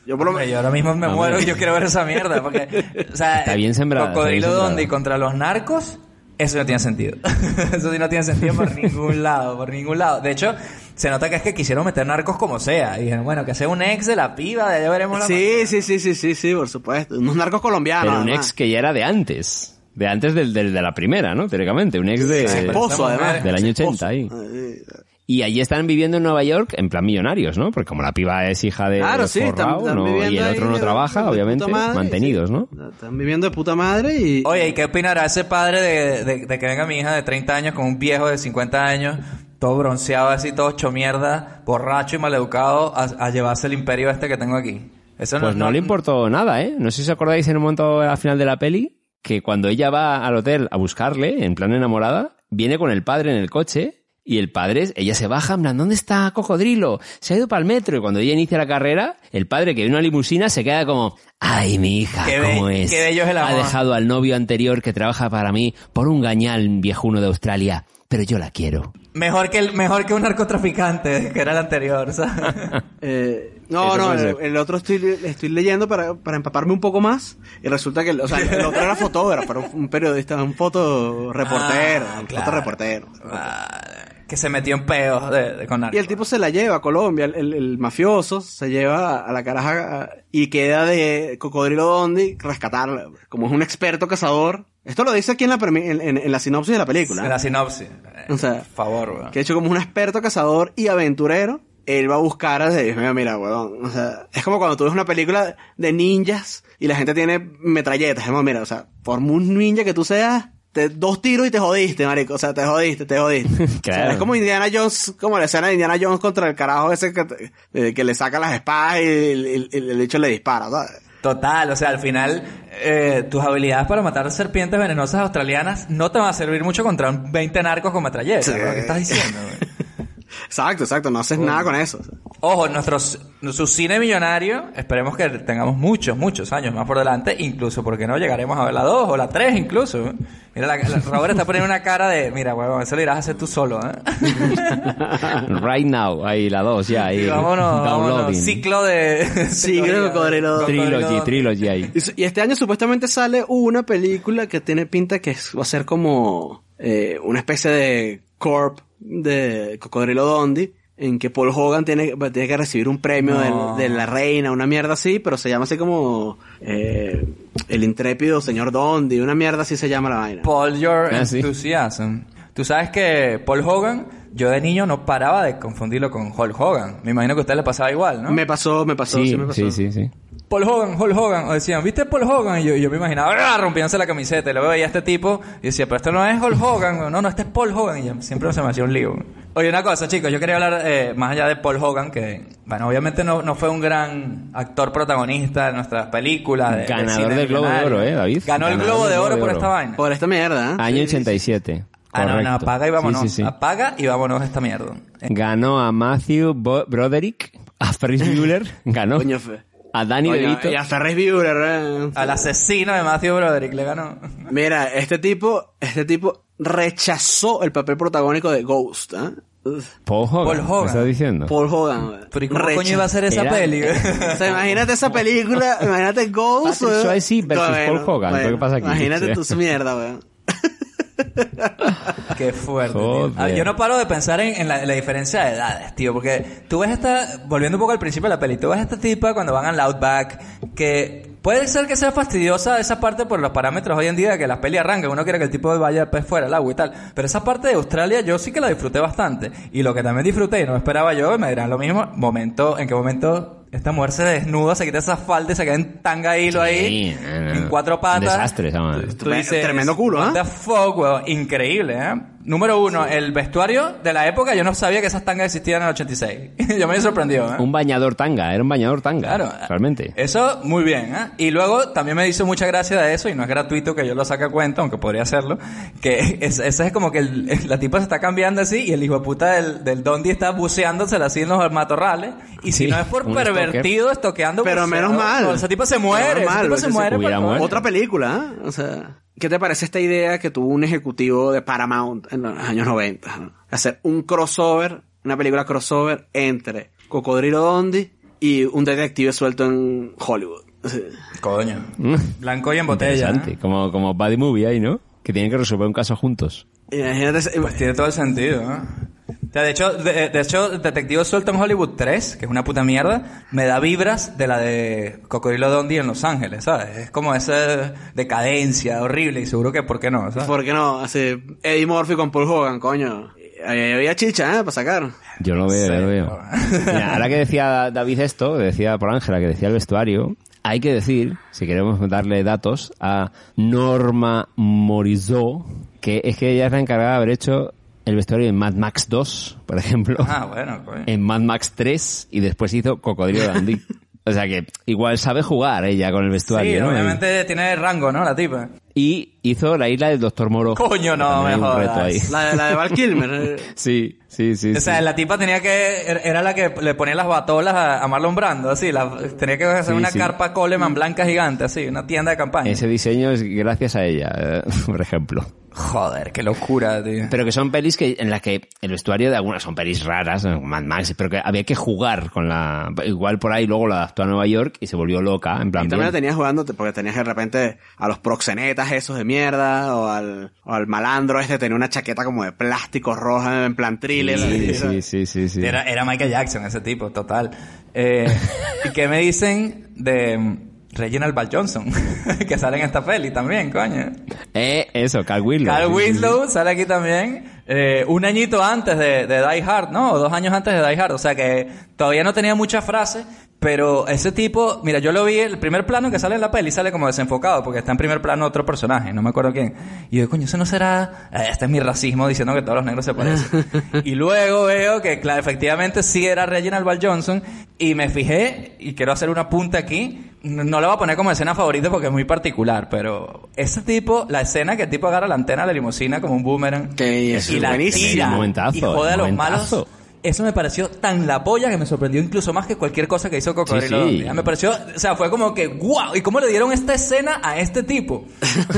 yo por lo menos... yo ahora mismo me Hombre. muero y yo quiero ver esa mierda. Porque, o sea, Está bien sembrada, bien Cocodrilo. Dondi contra los narcos, eso no tiene sentido. eso sí no tiene sentido por ningún lado, por ningún lado. De hecho, se nota que es que quisieron meter narcos como sea. Y dijeron, bueno, que sea un ex de la piba, de allá veremos la Sí, sí, sí, sí, sí, sí, por supuesto. Unos narcos colombianos. Pero un además. ex que ya era de antes. De antes del, del- de la primera, ¿no? Teóricamente. Un ex de, Ex esposo, además. del año Ex 80 esposo. ahí. Eh, Y allí están viviendo en Nueva York en plan millonarios, ¿no? Porque como la piba es hija de Claro, sí, están- forrao, están ¿no? viviendo y el ahí otro no trabaja, obviamente, madre, mantenidos, ¿no? Están viviendo de puta madre y... Oye, ¿y qué opinará ese padre de, de- de que venga mi hija de 30 años con un viejo de 50 años, todo bronceado así, todo hecho mierda, borracho y maleducado, a, a llevarse el imperio este que tengo aquí? Eso Pues no, le importó nada, ¿eh? No sé si os acordáis en un momento al final de la peli que cuando ella va al hotel a buscarle, en plan enamorada, viene con el padre en el coche y el padre, ella se baja, en plan, ¿dónde está Cocodrilo? Se ha ido para el metro. Y cuando ella inicia la carrera, el padre que en una limusina se queda como, ay, mi hija, Qué ¿cómo be- es? qué bello es el Ha amor". dejado al novio anterior que trabaja para mí por un gañal viejuno de Australia, pero yo la quiero. Mejor que, el, mejor que un narcotraficante, que era el anterior, ¿sabes? Eh, no, Eso no, el, el otro estoy, estoy leyendo para, para empaparme un poco más y resulta que, o sea, el otro era fotógrafo, pero un periodista, un foto reportero, Ah, un claro. fotoreportero. Que se metió en peos de, de- con narco. Y el tipo se la lleva a Colombia, el, el- el mafioso se lleva a la caraja y queda de Cocodrilo Dondi rescatarla. Como es un experto cazador. Esto lo dice aquí en la, en, en- en la sinopsis de la película. En la sinopsis. O sea, Por favor, weón. que de hecho como un experto cazador y aventurero, él va a buscar a mío, mira, weón, o sea, es como cuando tú ves una película de ninjas y la gente tiene metralletas, es como, mira, o sea, por muy ninja que tú seas, te, dos tiros y te jodiste, marico, o sea, te jodiste, te jodiste. O sea, Claro. es como Indiana Jones, como la escena de Indiana Jones contra el carajo ese que, te- eh, que le saca las espadas y el, el, el- el hecho le dispara, ¿sabes? Total, o sea, al final eh, tus habilidades para matar serpientes venenosas australianas no te van a servir mucho contra 20 narcos con metralletas. Sí. ¿no? ¿Qué estás diciendo? Exacto, exacto, no haces nada con eso. Ojo, nuestro, su cine millonario, esperemos que tengamos muchos, muchos años más por delante, incluso, porque no? Llegaremos a ver la 2 o la 3 incluso. ¿eh? Mira, la, la- Robert está poniendo una cara de, mira, huevón, eso lo irás a hacer tú solo, ¿eh? right now, ahí la dos, ya, ahí. Y vámonos, vámonos, downloading. ciclo de... Ciclo de. Trilogy, trilogy ahí. Y Y este año supuestamente sale una película que tiene pinta que va a ser como eh, una especie de corp de Cocodrilo Dondi, en que Paul Hogan tiene, va- tiene que recibir un premio No. de la reina, una mierda así, pero se llama así como eh, El intrépido señor Dondi, una mierda así se llama la vaina. Paul Your Ah, sí. Enthusiasm. Tú sabes que Paul Hogan, yo de niño no paraba de confundirlo con Hulk Hogan. Me imagino que a usted le pasaba igual, ¿no? Me pasó, me pasó, sí, Sí, me pasó. sí, sí, sí. Paul Hogan, Hulk Hogan, o decían, ¿viste Paul Hogan? Y yo, yo me imaginaba ¡ah! rompiéndose la camiseta, y luego veía a este tipo y decía, pero esto no es Hulk Hogan, no, no, este es Paul Hogan, y yo, siempre se me hacía un lío. Oye, una cosa, chicos, yo quería hablar eh, más allá de Paul Hogan, que, bueno, obviamente no, no fue un gran actor protagonista de nuestras películas. de- Ganador del Globo de. Oro, ¿eh, David? Ganó el Globo de Oro de por Oro. esta vaina. Por esta mierda, ¿eh? Año Sí, sí, sí. 87. Ah, no, no, correcto. apaga y vámonos. Sí, sí, sí. Apaga y vámonos a esta mierda. Ganó a Matthew Bo- Broderick, a Ferris Bueller, ganó Coño, fe. A Danny Coño, DeVito. y a Ferris Bueller, ¿eh? Al asesino de Matthew Broderick le ganó. Mira, este tipo, este tipo rechazó el papel protagónico de Ghost, ¿eh? Paul Hogan. Paul Hogan. ¿qué estás diciendo? Paul Hogan. Pero ¿y cómo Recha- coño iba a ser esa Era- peli? O sea, imagínate esa película, imagínate Ghost. Patrick. Swayze versus Paul Hogan, ¿qué pasa aquí? Imagínate Sí. tú esa mierda, weón. Qué fuerte. Joder. Ah, Yo no paro de pensar en, en la, en la diferencia de edades, tío, porque tú ves esta, volviendo un poco al principio de la peli, tú ves esta tipa cuando van al Outback, que puede ser que sea fastidiosa esa parte por los parámetros hoy en día que las pelis arrancan, uno quiere que el tipo vaya pues, fuera del agua y tal, pero esa parte de Australia yo sí que la disfruté bastante, y lo que también disfruté y no esperaba yo, me dirán lo mismo, momento, en qué momento esta mujer se desnuda, se quita esa falda y se queda en tanga hilo ahí, Sí, no, no. en cuatro patas. Un desastre, esa madre. Tú dices, Tremendo culo, what ¿ah? the fuck, weón. Increíble, ¿eh? Número uno, el vestuario de la época, yo no sabía que esas tangas existían en el 86. yo me sorprendió, ¿eh? Un bañador tanga, era un bañador tanga. Claro. Realmente. Eso, muy bien, ¿eh? Y luego también me hizo mucha gracia de eso, y no es gratuito que yo lo saque a cuenta, aunque podría hacerlo, que es, ese es como que el- la tipa se está cambiando así, y el hijo de puta del, del Dondi está buceándosela así en los matorrales, y si Sí, no es por un pervertido, estoqueando Pero menos mal. no, ese tipo se muere, Menos ese mal, tipo se se muere. hubiera por. Otra película, ¿eh? O sea, ¿qué te parece esta idea que tuvo un ejecutivo de Paramount en los años 90? ¿no? Hacer un crossover, una película crossover entre Cocodrilo Dondi y un detective suelto en Hollywood. O sea, Coño. Blanco y en botella. ¿eh? Como, como Buddy Movie ahí, ¿no? Que tienen que resolver un caso juntos. Imagínate, Pues tiene todo el sentido, ¿no? O sea, de hecho, de, de hecho, Detective Suelto en Hollywood 3, que es una puta mierda, me da vibras de la de Cocodrilo Dondi en Los Ángeles, ¿sabes? Es como esa decadencia horrible y seguro que, ¿por qué no? ¿sabes? ¿por qué no? Así, Eddie Murphy con Paul Hogan, coño. Había chicha, ¿eh? Para sacar. Yo lo veo, Sí, yo lo veo. Mira, ahora que decía David esto, que decía por Ángela, que decía el vestuario, hay que decir, si queremos darle datos, a Norma Morizot, que es que ella es la encargada de haber hecho el vestuario en Mad Max 2, por ejemplo, Ah, bueno, coño. en Mad Max 3 y después hizo Cocodrilo Dandy. O sea que igual sabe jugar ella con el vestuario, Sí, ¿no? obviamente tiene rango, ¿no? La tipa. Y hizo la isla del Doctor Moro. Coño, no, me jodas. La, de- la de Val Kilmer. Sí, sí, sí. O sea, sí. la tipa tenía que... er- Era la que le ponía las batolas a, a Marlon Brando, así. La, tenía que hacer Sí, una sí. carpa Coleman blanca gigante, así. Una tienda de campaña. Ese diseño es gracias a ella, eh, por ejemplo. Joder, qué locura, tío. Pero que son pelis que en las que el vestuario de algunas son pelis raras, Mad Max, pero que había que jugar con la... Igual por ahí luego la adaptó a Nueva York y se volvió loca, en plan... Y también la tenías jugando porque tenías de repente a los proxenetas esos de mierda o al, o al malandro este tenía una chaqueta como de plástico roja en plan thriller. Sí, sí, sí, sí, sí. Era, era Michael Jackson, ese tipo, total. Eh, ¿Y qué me dicen de Reginald Val Johnson? que sale en esta peli también, coño. Eh, eso, Carl Winslow. Sí. Winslow sale aquí también. eh, un añito antes de, de Die Hard, ¿no? O dos años antes de Die Hard. O sea que todavía no tenía muchas frases. Pero ese tipo, mira, yo lo vi, el primer plano que sale en la peli sale como desenfocado, porque está en primer plano otro personaje, no me acuerdo quién. Y yo, coño, eso no será, eh, este es mi racismo diciendo que todos los negros se parecen. y luego veo que, claro, efectivamente sí era Reginald Val Johnson, y me fijé, y quiero hacer una punta aquí, no la voy a poner como escena favorita porque es muy particular, pero ese tipo, la escena que el tipo agarra la antena de la limusina como un boomerang, Que es y la buenísimo. tira, momentazo, y jode a los malos. Eso me pareció tan la polla que me sorprendió incluso más que cualquier cosa que hizo Cocodrilo. Sí, sí. Dundee. Me pareció, o sea, fue como que, wow, ¿y cómo le dieron esta escena a este tipo?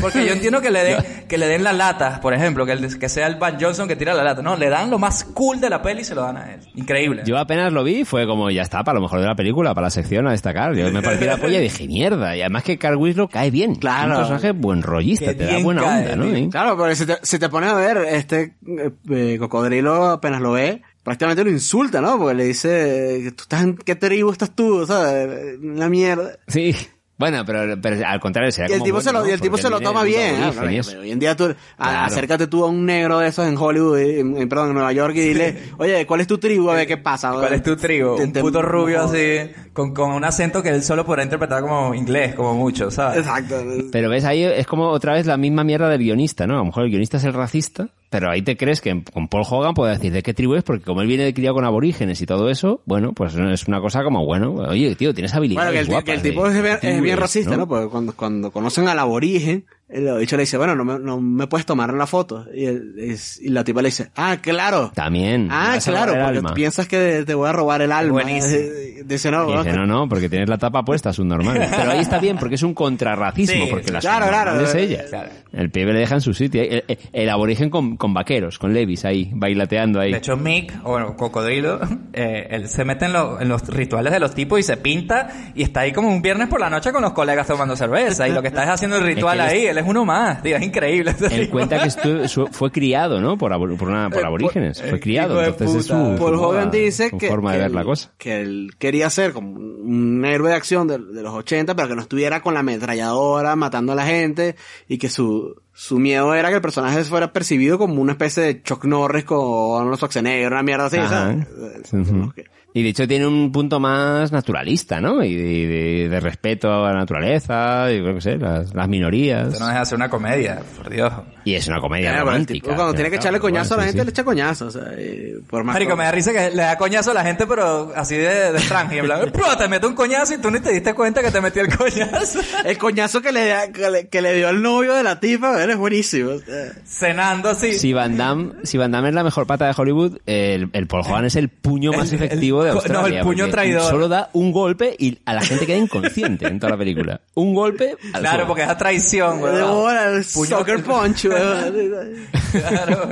Porque yo entiendo que le den, que le den la lata, por ejemplo, que, el- que sea el Van Johnson que tira la lata. No, le dan lo más cool de la peli y se lo dan a él. Increíble. Yo apenas lo vi, fue como, ya está, para lo mejor de la película, para la sección a destacar. Yo me pareció la polla y dije, mierda. Y además que Carl Winslow cae bien. Claro. Es un personaje buen rollista, te da buena cae, onda, ¿no? ¿Eh? Claro, pero si te, si te pones a ver, este eh, eh, cocodrilo apenas lo ve, prácticamente lo insulta, ¿no? Porque le dice, ¿tú estás en qué tribu estás tú? ¿Sabes? Una mierda. Sí. Bueno, pero, pero al contrario, será Y el como tipo se bueno, lo, y el ¿no? tipo se lo toma bien. ¿no? Pero. Hoy en día tú, a- Claro. acércate tú a un negro de esos en Hollywood, en, en- perdón, en Nueva York y dile, oye, ¿cuál es tu tribu? A ver qué pasa. ¿Cuál es tu tribu? Un puto rubio no, así, con, con un acento que él solo podrá interpretar como inglés, como mucho, ¿sabes? Exacto. Pero ves, ahí es como otra vez la misma mierda del guionista, ¿no? A lo mejor el guionista es el racista, pero ahí te crees que con Paul Hogan puede decir de qué tribu es, porque como él viene de criado con aborígenes y todo eso, bueno, pues es una cosa como, bueno, oye, tío, tienes Bueno, habilidades que el, ti- guapas que el de- tipo es bien, es bien racista, ¿no? Porque cuando, cuando conocen al aborigen, el dicho le dice, bueno, no me, no me puedes tomar la foto. Y, es- y la tipa le dice, ah, claro. También. Ah, claro, el porque alma. piensas que te voy a robar el alma. Buenísimo. Dice, no, Y dice, no, no, porque tienes la tapa puesta, es un normal. Pero ahí está bien, porque es un contrarracismo, Sí, porque la claro, claro, es ella. claro. El pibe le deja en su sitio. El, el- el aborigen con, con vaqueros, con levis ahí, bailateando ahí. De hecho, Mick, o bueno, Cocodrilo, eh, él se mete en, lo- en los rituales de los tipos y se pinta y está ahí como un viernes por la noche con los colegas tomando cerveza y lo que está es haciendo el ritual Es que él ahí, él es uno más, tío, es increíble. Él cuenta que su- fue criado, ¿no? Por, abor- por, una- por Eh, aborígenes. Fue criado. Entonces es su, Paul Hogan dice su que, forma de que ver la él- cosa. que él quería ser como un héroe de acción de, de los 80, pero que no estuviera con la ametralladora matando a la gente y que su, su miedo era que el personaje fuera percibido como una especie de Chuck Norris con los Schwarzenegger, una mierda así, Ajá. ¿sabes? Sí, ujú. Y de hecho tiene un punto más naturalista, ¿no? Y de, de- de respeto a la naturaleza, y creo que sé, las, las minorías. Esto no deja de ser una comedia, por Dios. Y es una comedia Claro, el romántica. tipo cuando tiene que echarle coñazo a la sí, gente, sí. le echa coñazo, o sea, y por más Marico, co- me da risa que le da coñazo a la gente, pero así de, de extranjero. En plan, "Pua, te mete un coñazo y tú ni te diste cuenta que te metió el coñazo. El coñazo que le, da- que le, que le dio al novio de la tipa, es buenísimo. o sea. Cenando así. Si Van Damme, si Van Damme es la mejor pata de Hollywood, el, el Paul Hogan es el puño más El- el- efectivo de no, el puño traidor. Solo da un golpe y a la gente queda inconsciente en toda la película. Un golpe al Claro, suelo. porque es a traición, güey. El Puño- soccer punch, weón. Claro.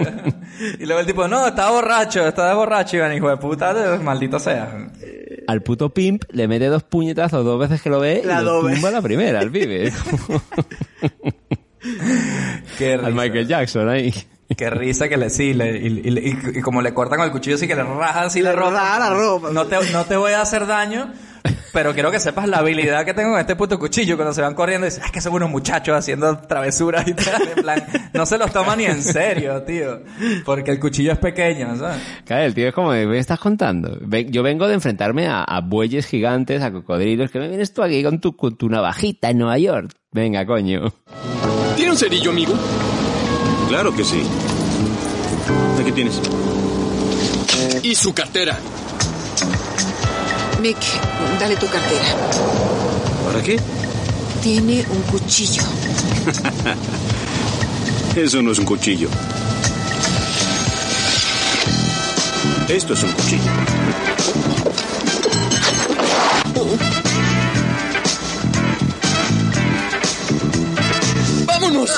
Y luego el tipo, no, estaba borracho, estaba borracho, Iván, hijo de puta, de- maldito sea. Al puto pimp le mete dos puñetazos dos veces que lo ve La y lo tumba la primera, al pibe. Qué al. Michael Jackson ahí. Qué risa que le sí, le- y, y- y- y como le cortan con el cuchillo así que le raja así Le la ropa. la ropa. No te, no te voy a hacer daño, Pero quiero que sepas la habilidad que tengo con este puto cuchillo cuando se van corriendo y dicen, "Ah, es que son unos muchachos haciendo travesuras y tal. En plan, no se los toma ni en serio, tío. Porque el cuchillo es pequeño, ¿sabes? Claro, el tío es como, ¿me estás contando? Ven- Yo vengo de enfrentarme a, a bueyes gigantes, a cocodrilos, que me vienes tú aquí con tu, con tu navajita en Nueva York. Venga, coño. ¿Tiene un cerillo, amigo? Claro que sí. Aquí tienes. ¿Y su cartera? Mick, dale tu cartera. ¿Para qué? Tiene un cuchillo. Eso no es un cuchillo. Esto es un cuchillo. ¡Vámonos!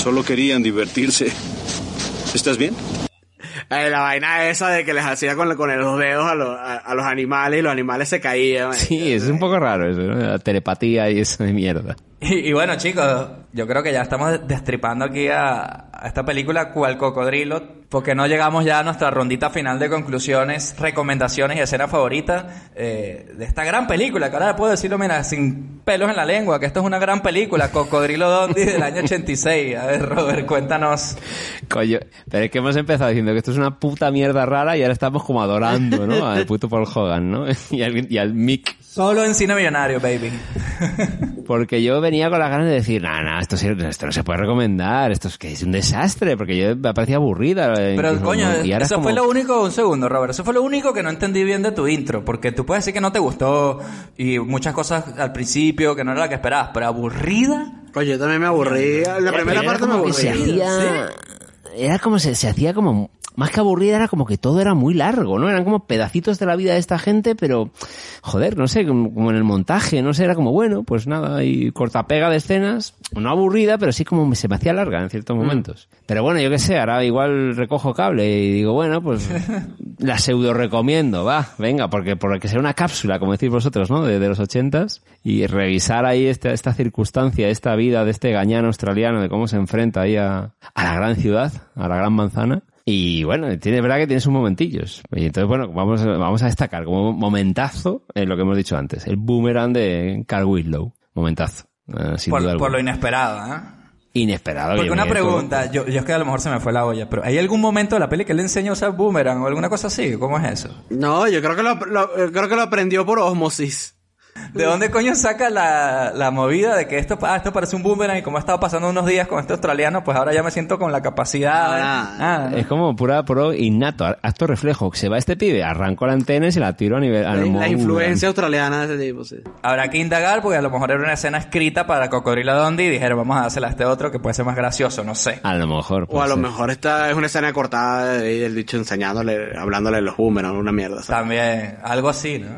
Solo querían divertirse. ¿Estás bien? Eh, la vaina esa de que les hacía con, con los dedos a, los- a- a los animales y los animales se caían. Sí, es un poco raro eso, ¿no? La telepatía y eso de mierda. Y, y bueno, chicos, yo creo que ya estamos destripando aquí a, a esta película cual cocodrilo, porque no llegamos ya a nuestra rondita final de conclusiones, recomendaciones y escenas favoritas eh, de esta gran película, que ahora puedo decirlo, mira, sin pelos en la lengua, que esto es una gran película, Cocodrilo Dondi del año 86. A ver, Robert, cuéntanos. Coño, pero es que hemos empezado diciendo que esto es una puta mierda rara y ahora estamos como adorando, ¿no? Al puto Paul Hogan, ¿no? Y al, y al Mick. Solo en cine millonario, baby. Porque yo venía con las ganas de decir, no, no, esto, sí- esto no se puede recomendar, esto es que es un desastre, porque yo me parecía aburrida. Pero incluso, coño, ¿no? Y ahora es eso como- fue lo único, un segundo, Robert, eso fue lo único que no entendí bien de tu intro, porque tú puedes decir que no te gustó y muchas cosas al principio que no era la que esperabas, pero aburrida. Oye, yo también me aburrí. La Era- primera era parte me como que se aburrí. hacía... Era como se, se hacía como... Más que aburrida era como que todo era muy largo, ¿no? Eran como pedacitos de la vida de esta gente, pero... Joder, no sé, como, como en el montaje, no sé, era como, bueno, pues nada, y cortapega de escenas, no aburrida, pero sí como se me hacía larga en ciertos momentos. Pero bueno, yo qué sé, ahora igual recojo cable y digo, bueno, pues la pseudo recomiendo, va, venga, porque porque sea una cápsula, como decís vosotros, ¿no? De, de los ochentas y revisar ahí esta, esta circunstancia, esta vida de este gañano australiano, de cómo se enfrenta ahí a, a la gran ciudad, a la gran manzana. Y bueno, tiene verdad que tiene sus momentillos. Y entonces, bueno, vamos, vamos a destacar como momentazo en lo que hemos dicho antes, el boomerang de Carl Whitlow. Momentazo. eh, sin Por, duda por alguna. lo inesperado, ¿eh? Inesperado. Porque una esto- pregunta, yo, yo es que a lo mejor se me fue la olla, pero ¿hay algún momento de la peli que le enseña a usar boomerang o alguna cosa así? ¿Cómo es eso? No, yo creo que lo, lo- eh, creo que lo aprendió por osmosis. ¿De dónde coño saca la, la movida de que esto, ah, esto parece un boomerang y como he estado pasando unos días con este australiano, pues ahora ya me siento con la capacidad de- Ah, Es como pura pro innato, acto reflejo. Se va este pibe, arrancó la antena y se la tiró a nivel... al La, modo influencia australiana de ese tipo, sí. Habrá que indagar porque a lo mejor era una escena escrita para Cocodrilo Dondi y dijeron vamos a dársela a este otro que puede ser más gracioso, no sé. A lo mejor. O a lo mejor esta es una escena cortada de- del dicho enseñándole, hablándole de los boomerangs, una mierda. ¿sabes? También, algo así, ¿no?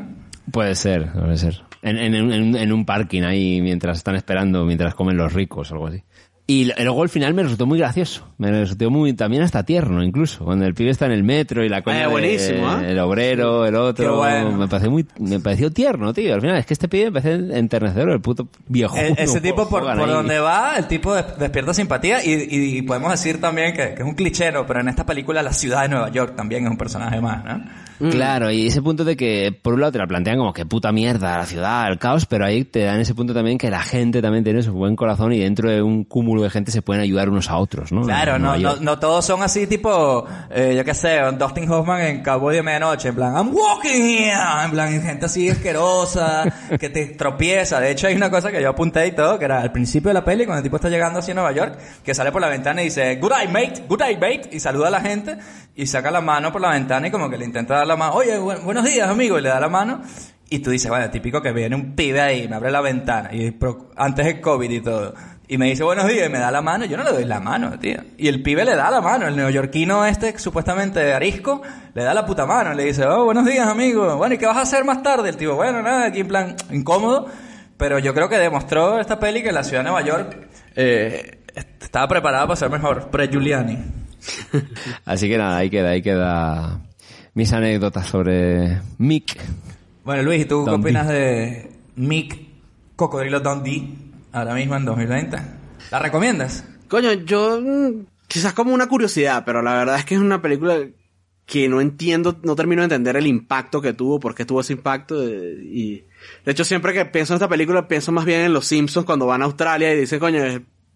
Puede ser, puede ser. En, en, en un- en un parking ahí mientras están esperando, mientras comen los ricos o algo así. Y luego al final me resultó muy gracioso. Me resultó muy, también hasta tierno incluso. Cuando el pibe está en el metro y la coña Eh, de- buenísimo, ¿eh? el obrero, el otro. Bueno. Me pareció muy, me pareció tierno, tío. Al final es que este pibe me parece enternecedor, el puto viejo. E- ese tipo por, por donde va, el tipo des- despierta simpatía y, y- y podemos decir también que, que es un clichero, pero en esta película la ciudad de Nueva York también es un personaje más, ¿no? Claro, y ese punto de que por un lado te la plantean como que puta mierda, la ciudad, el caos, pero ahí te dan ese punto también que la gente también tiene su buen corazón y dentro de un cúmulo de gente se pueden ayudar unos a otros, ¿no? Claro, no, no, no todos son así tipo, eh, yo qué sé, Dustin Hoffman en Cowboy de Medianoche, en plan, I'm walking here, en plan, gente así asquerosa, que te tropieza. De hecho, hay una cosa que yo apunté y todo, que era al principio de la peli, cuando el tipo está llegando así a Nueva York, que sale por la ventana y dice, good day, mate, good day, mate, y saluda a la gente, y saca la mano por la ventana y como que le intenta dar la mano, oye, bu- buenos días, amigo, y le da la mano, y tú dices, bueno, típico que viene un pibe ahí, me abre la ventana, y antes del COVID y todo, y me dice buenos días y me da la mano, yo no le doy la mano, tío. Y el pibe le da la mano, el neoyorquino este, supuestamente arisco, le da la puta mano, le dice, oh, buenos días, amigo, bueno, ¿y qué vas a hacer más tarde? El tipo, bueno, nada, aquí en plan incómodo, pero yo creo que demostró esta peli que la ciudad de Nueva York eh, estaba preparada para ser mejor, pre-Giuliani. Así que nada, ahí queda, ahí queda mis anécdotas sobre Mick. Bueno, Luis, ¿y tú qué opinas de Mick Cocodrilo Dundee ahora mismo en 2020? ¿La recomiendas? Coño, yo mm, quizás como una curiosidad, pero la verdad es que es una película que no entiendo, no termino de entender el impacto que tuvo, por qué tuvo ese impacto. eh, y de hecho, siempre que pienso en esta película, pienso más bien en los Simpsons cuando van a Australia y dicen, coño,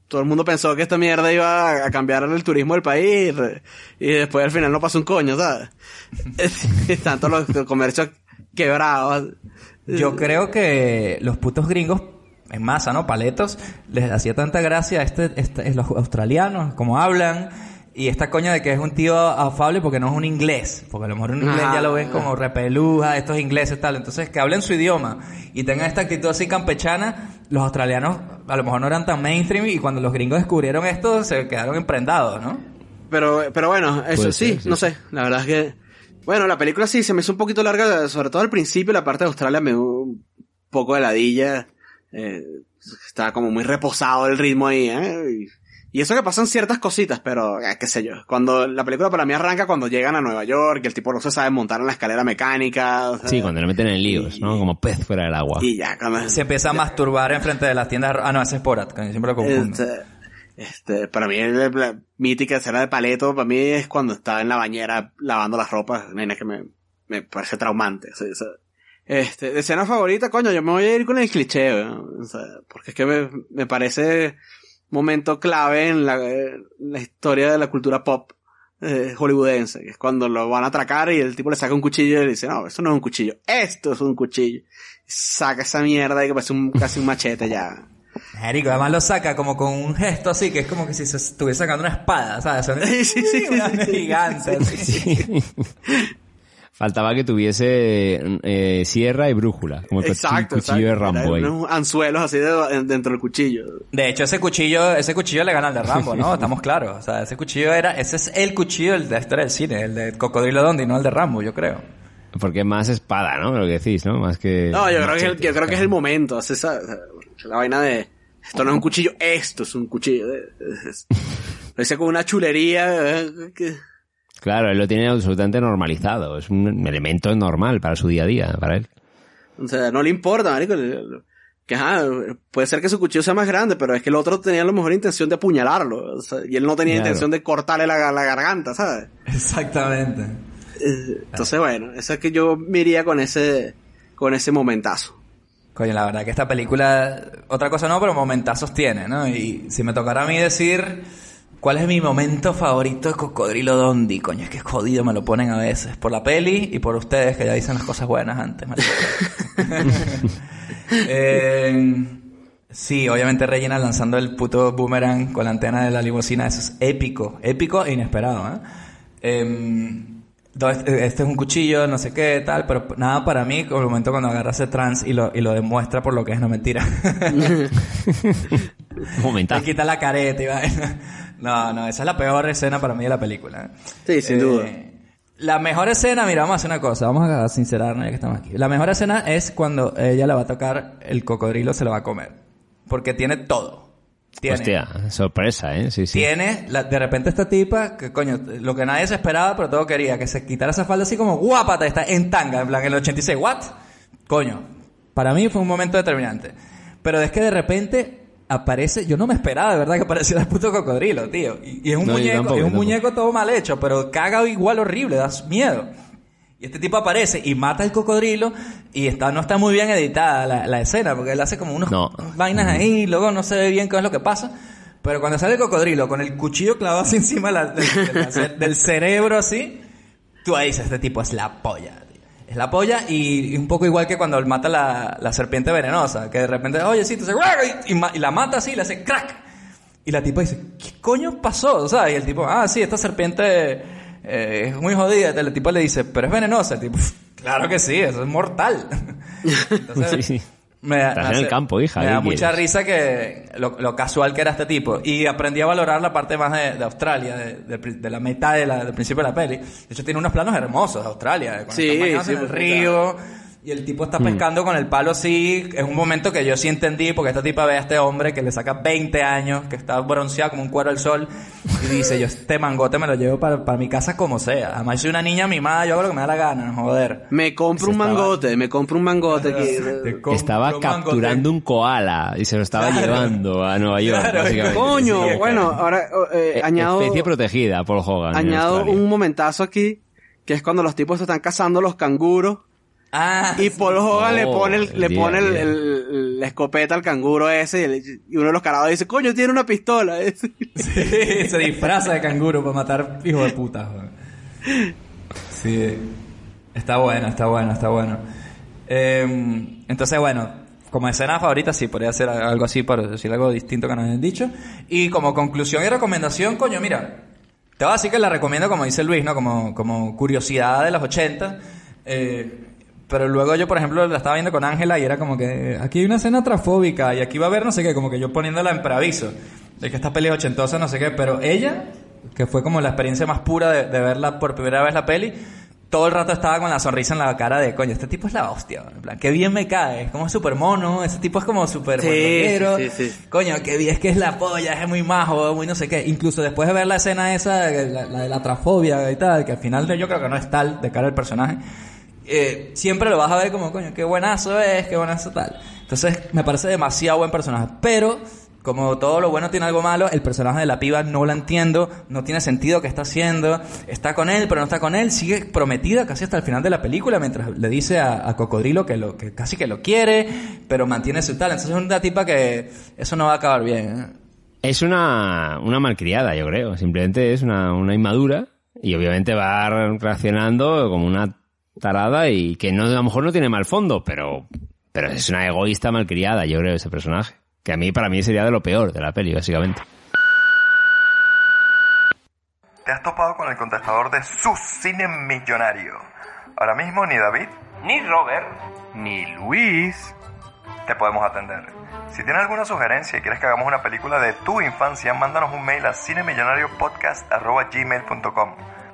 todo el mundo pensó que esta mierda iba a- cambiar el turismo del país y después al final no pasó un coño, ¿sabes? Tanto los comercios quebrados. Yo creo que los putos gringos, en masa, ¿no? Paletos, les hacía tanta gracia a este, este- los australianos, como hablan, y esta coña de que es un tío afable porque no es un inglés, porque a lo mejor un inglés ya lo ven como repeluja, estos ingleses tal, entonces que hablen su idioma y tengan esta actitud así campechana, los australianos a lo mejor no eran tan mainstream y cuando los gringos descubrieron esto se quedaron emprendados, ¿no? Pero, pero bueno, eso sí, no sé, la verdad es que... Bueno, la película sí se me hizo un poquito larga, sobre todo al principio, la parte de Australia me dio un poco de ladilla. Eh, estaba como muy reposado el ritmo ahí, ¿eh? Y, y eso que pasan ciertas cositas, pero eh, qué sé yo. Cuando la película para mí arranca cuando llegan a Nueva York, y el tipo no se sabe montar en la escalera mecánica. o sea, Sí, cuando le meten en líos, ¿no? Como pez fuera del agua. Y ya, cuando... Se empieza a masturbar enfrente de las tiendas... Ah, no, ese es Borat, que siempre lo confundo. Este, este, para mí la, la mítica escena de Paleto, para mí es cuando está en la bañera lavando las ropas, nena que me, me parece traumante. o sea, o sea, este, de escena favorita, coño, yo me voy a ir con el cliché, ¿no? o sea, porque es que me, me parece momento clave en la, en la historia de la cultura pop eh, hollywoodense, que es cuando lo van a atracar y el tipo le saca un cuchillo y le dice, no, eso no es un cuchillo, esto es un cuchillo. Y saca esa mierda y que parece un, casi un machete ya.Érico, además lo saca como con un gesto así, que es como que si se estuviese sacando una espada, ¿sabes? Son Sí, sí, sí, una sí, sí. gigante. Faltaba que tuviese eh, sierra y brújula, como el Exacto, cuchillo de. Rambo. ahí. Unos anzuelos así de- dentro del cuchillo. De hecho, ese cuchillo, ese cuchillo le gana al de Rambo, ¿no? Estamos claros. O sea, ese cuchillo era, ese es el cuchillo de la historia del cine, el de Cocodrilo Dondi, no el de Rambo, yo creo. Porque es más espada, ¿no? Lo que decís, ¿no? Más que... No, yo creo, que es el, yo creo que es el momento. hace esa- la vaina de esto no es un cuchillo, esto es un cuchillo. es- Lo hice con una chulería. eh, que- Claro, él lo tiene absolutamente normalizado. Es un elemento normal para su día a día, para él. o sea, no le importa, marico. Que ajá, puede ser que su cuchillo sea más grande, pero es que el otro tenía a lo mejor intención de apuñalarlo. o sea, y él no tenía Claro. intención de cortarle la, la garganta, ¿sabes? Exactamente. Eh, Entonces, bueno, eso es que yo me iría con ese, con ese momentazo. Coño, la verdad que esta película, otra cosa no, pero momentazos tiene, ¿no? Y si me tocara a mí decir cuál es mi momento favorito de Cocodrilo Dondi, coño, es que es jodido, me lo ponen a veces, por la peli y por ustedes que ya dicen las cosas buenas antes. Eh, sí, obviamente Regina lanzando el puto boomerang con la antena de la limusina, eso es épico, épico e inesperado, ¿eh? Do- este es un cuchillo, no sé qué, tal, pero nada para mí, como el momento cuando agarra ese trans y lo, y lo demuestra por lo que es, no mentira. Momentazo. Quita la careta y vaina. No, no, esa es la peor escena para mí de la película. Sí, sin Eh, duda. La mejor escena, mira, vamos a hacer una cosa, vamos a sincerarnos ya que estamos aquí. La mejor escena es cuando ella le va a tocar el cocodrilo, se lo va a comer. Porque tiene todo. Tiene, Hostia, sorpresa, ¿eh? Sí, sí. tiene la- de repente esta tipa, que coño, lo que nadie se esperaba, pero todo quería, que se quitara esa falda así como guapa, está en tanga, en plan, en el 86, ¿what? Coño, para mí fue un momento determinante. Pero es que de repente aparece, yo no me esperaba de verdad que apareciera el puto cocodrilo, tío. Y, y es un No, muñeco, tampoco, es un muñeco todo mal hecho, pero caga igual horrible, da miedo. Y este tipo aparece y mata al cocodrilo y está, no está muy bien editada la, la escena porque él hace como unos No. vainas ahí y luego no se ve bien qué es lo que pasa. Pero cuando sale el cocodrilo con el cuchillo clavado así encima la- de- de la- del cerebro así, tú ahí dices, este tipo es la polla. Es la polla y, un poco igual que cuando mata la, la serpiente venenosa, que de repente, oye, sí, entonces, y, y y la mata así le hace crack. Y la tipa dice, ¿qué coño pasó? ¿Sabes? Y el tipo, ah, sí, esta serpiente eh, es muy jodida. El tipo le dice, pero es venenosa. El tipo, claro que sí, eso es mortal. Entonces, Sí, sí. Me da, Estás en el campo, hija, Me ¿qué da mucha quieres? risa que lo, lo casual que era este tipo. Y aprendí a valorar la parte más de, de Australia, de, de de la mitad de la- del principio de la peli. De hecho, tiene unos planos hermosos de Australia. de Cuando Sí, sí, en el río. Y el tipo está pescando con el palo así. Es un momento que yo sí entendí, porque esta tipa ve a este hombre que le saca 20 años, que está bronceado como un cuero al sol. Y dice, yo este mangote me lo llevo para, para mi casa como sea. Además, soy una niña mimada, yo hago lo que me da la gana, joder. Me compro un estaba- mangote, me compro un mangote compro Estaba un mangote. capturando un koala y se lo estaba Claro. llevando a Nueva York, Claro, básicamente. Coño, Sí, bueno, ahora eh, Eh, añado, Especie protegida, Paul Hogan. en añado Australia. un momentazo aquí que es cuando los tipos están cazando los canguros. Ah, y Paul Hogan le Oh, pone, el, le bien, pone el- la escopeta al canguro ese y, el- y uno de los carados dice, coño, tiene una pistola. Sí, se disfraza de canguro para matar hijos de puta. joder. Sí, está bueno, está bueno, está bueno. Eh, entonces, bueno, como escena favorita, sí, podría ser algo así, para decir algo distinto que nos han dicho. Y como conclusión y recomendación, coño, mira, te voy a decir que la recomiendo, como dice Luis, ¿no? Como, como curiosidad de los 80. eh, pero luego yo, por ejemplo, la estaba viendo con Ángela y era como que aquí hay una escena trafóbica y aquí va a haber no sé qué, como que yo poniéndola en preaviso de que esta peli es ochentosa, no sé qué, pero ella, que fue como la experiencia más pura de, de verla por primera vez la peli, todo el rato estaba con la sonrisa en la cara de, coño, este tipo es la hostia, en plan, qué bien me cae, es como súper mono, ese tipo es como súper sí, sí, sí. coño, qué bien, es que es la polla, es muy majo, muy no sé qué, incluso después de ver la escena esa, la, la de la trafobia y tal, que al final yo creo que no es tal de cara al personaje, eh, siempre lo vas a ver como, coño, qué buenazo es, qué buenazo tal. Entonces, me parece demasiado buen personaje. Pero, como todo lo bueno tiene algo malo, el personaje de la piba no la entiendo, no tiene sentido qué está haciendo, está con él, pero no está con él, sigue prometida casi hasta el final de la película, mientras le dice a, Cocodrilo que lo, que casi que lo quiere, pero mantiene su tal. Entonces es una tipa que eso no va a acabar bien. ¿eh? Es una, una malcriada, yo creo. Simplemente es una, una inmadura y obviamente va reaccionando como una tarada y que no, a lo mejor no tiene mal fondo, pero, pero es una egoísta malcriada, yo creo, ese personaje. Que a mí, para mí, sería de lo peor de la peli, básicamente. Te has topado con el contestador de su cine millonario. Ahora mismo ni David, ni Robert, ni Luis te podemos atender. Si tienes alguna sugerencia y quieres que hagamos una película de tu infancia, mándanos un mail a cinemillonariopodcast.gmail.com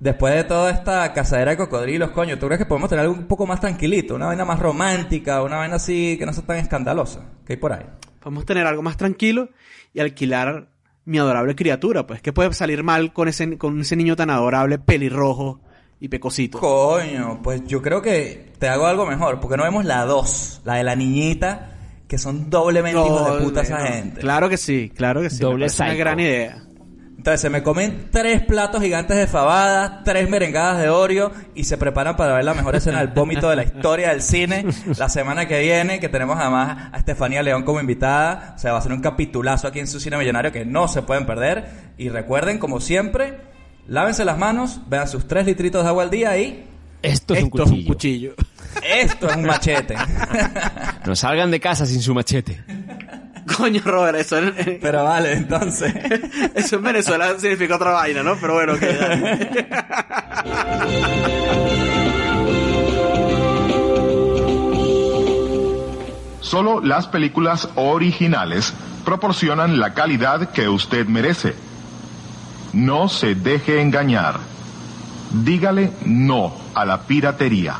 después de toda esta cazadera de cocodrilos, coño, ¿tú crees que podemos tener algo un poco más tranquilito? Una vaina más romántica, una vaina así que no sea tan escandalosa. ¿Qué hay por ahí? Podemos tener algo más tranquilo y alquilar mi adorable criatura, pues. ¿Qué puede salir mal con ese, con ese niño tan adorable, pelirrojo y pecosito? Coño, pues yo creo que te hago algo mejor, porque no vemos la 2, la de la niñita, que son doblemente hijos de puta esa no. gente. Claro que sí, claro que sí. Doble parece una gran idea. Entonces se me comen tres platos gigantes de fabada, tres merengadas de Oreo y se preparan para ver la mejor escena del vómito de la historia del cine la semana que viene, que tenemos además a Estefanía León como invitada. O sea, va a ser un capitulazo aquí en su cine millonario que no se pueden perder. Y recuerden, como siempre, lávense las manos, vean sus tres litritos de agua al día y... Esto es un es cuchillo. Esto es un machete. No salgan de casa sin su machete. Coño, Robert, eso en, Pero vale, entonces. eso en Venezuela significa otra vaina, ¿no? Pero bueno, que Solo las películas originales proporcionan la calidad que usted merece. No se deje engañar. Dígale no a la piratería.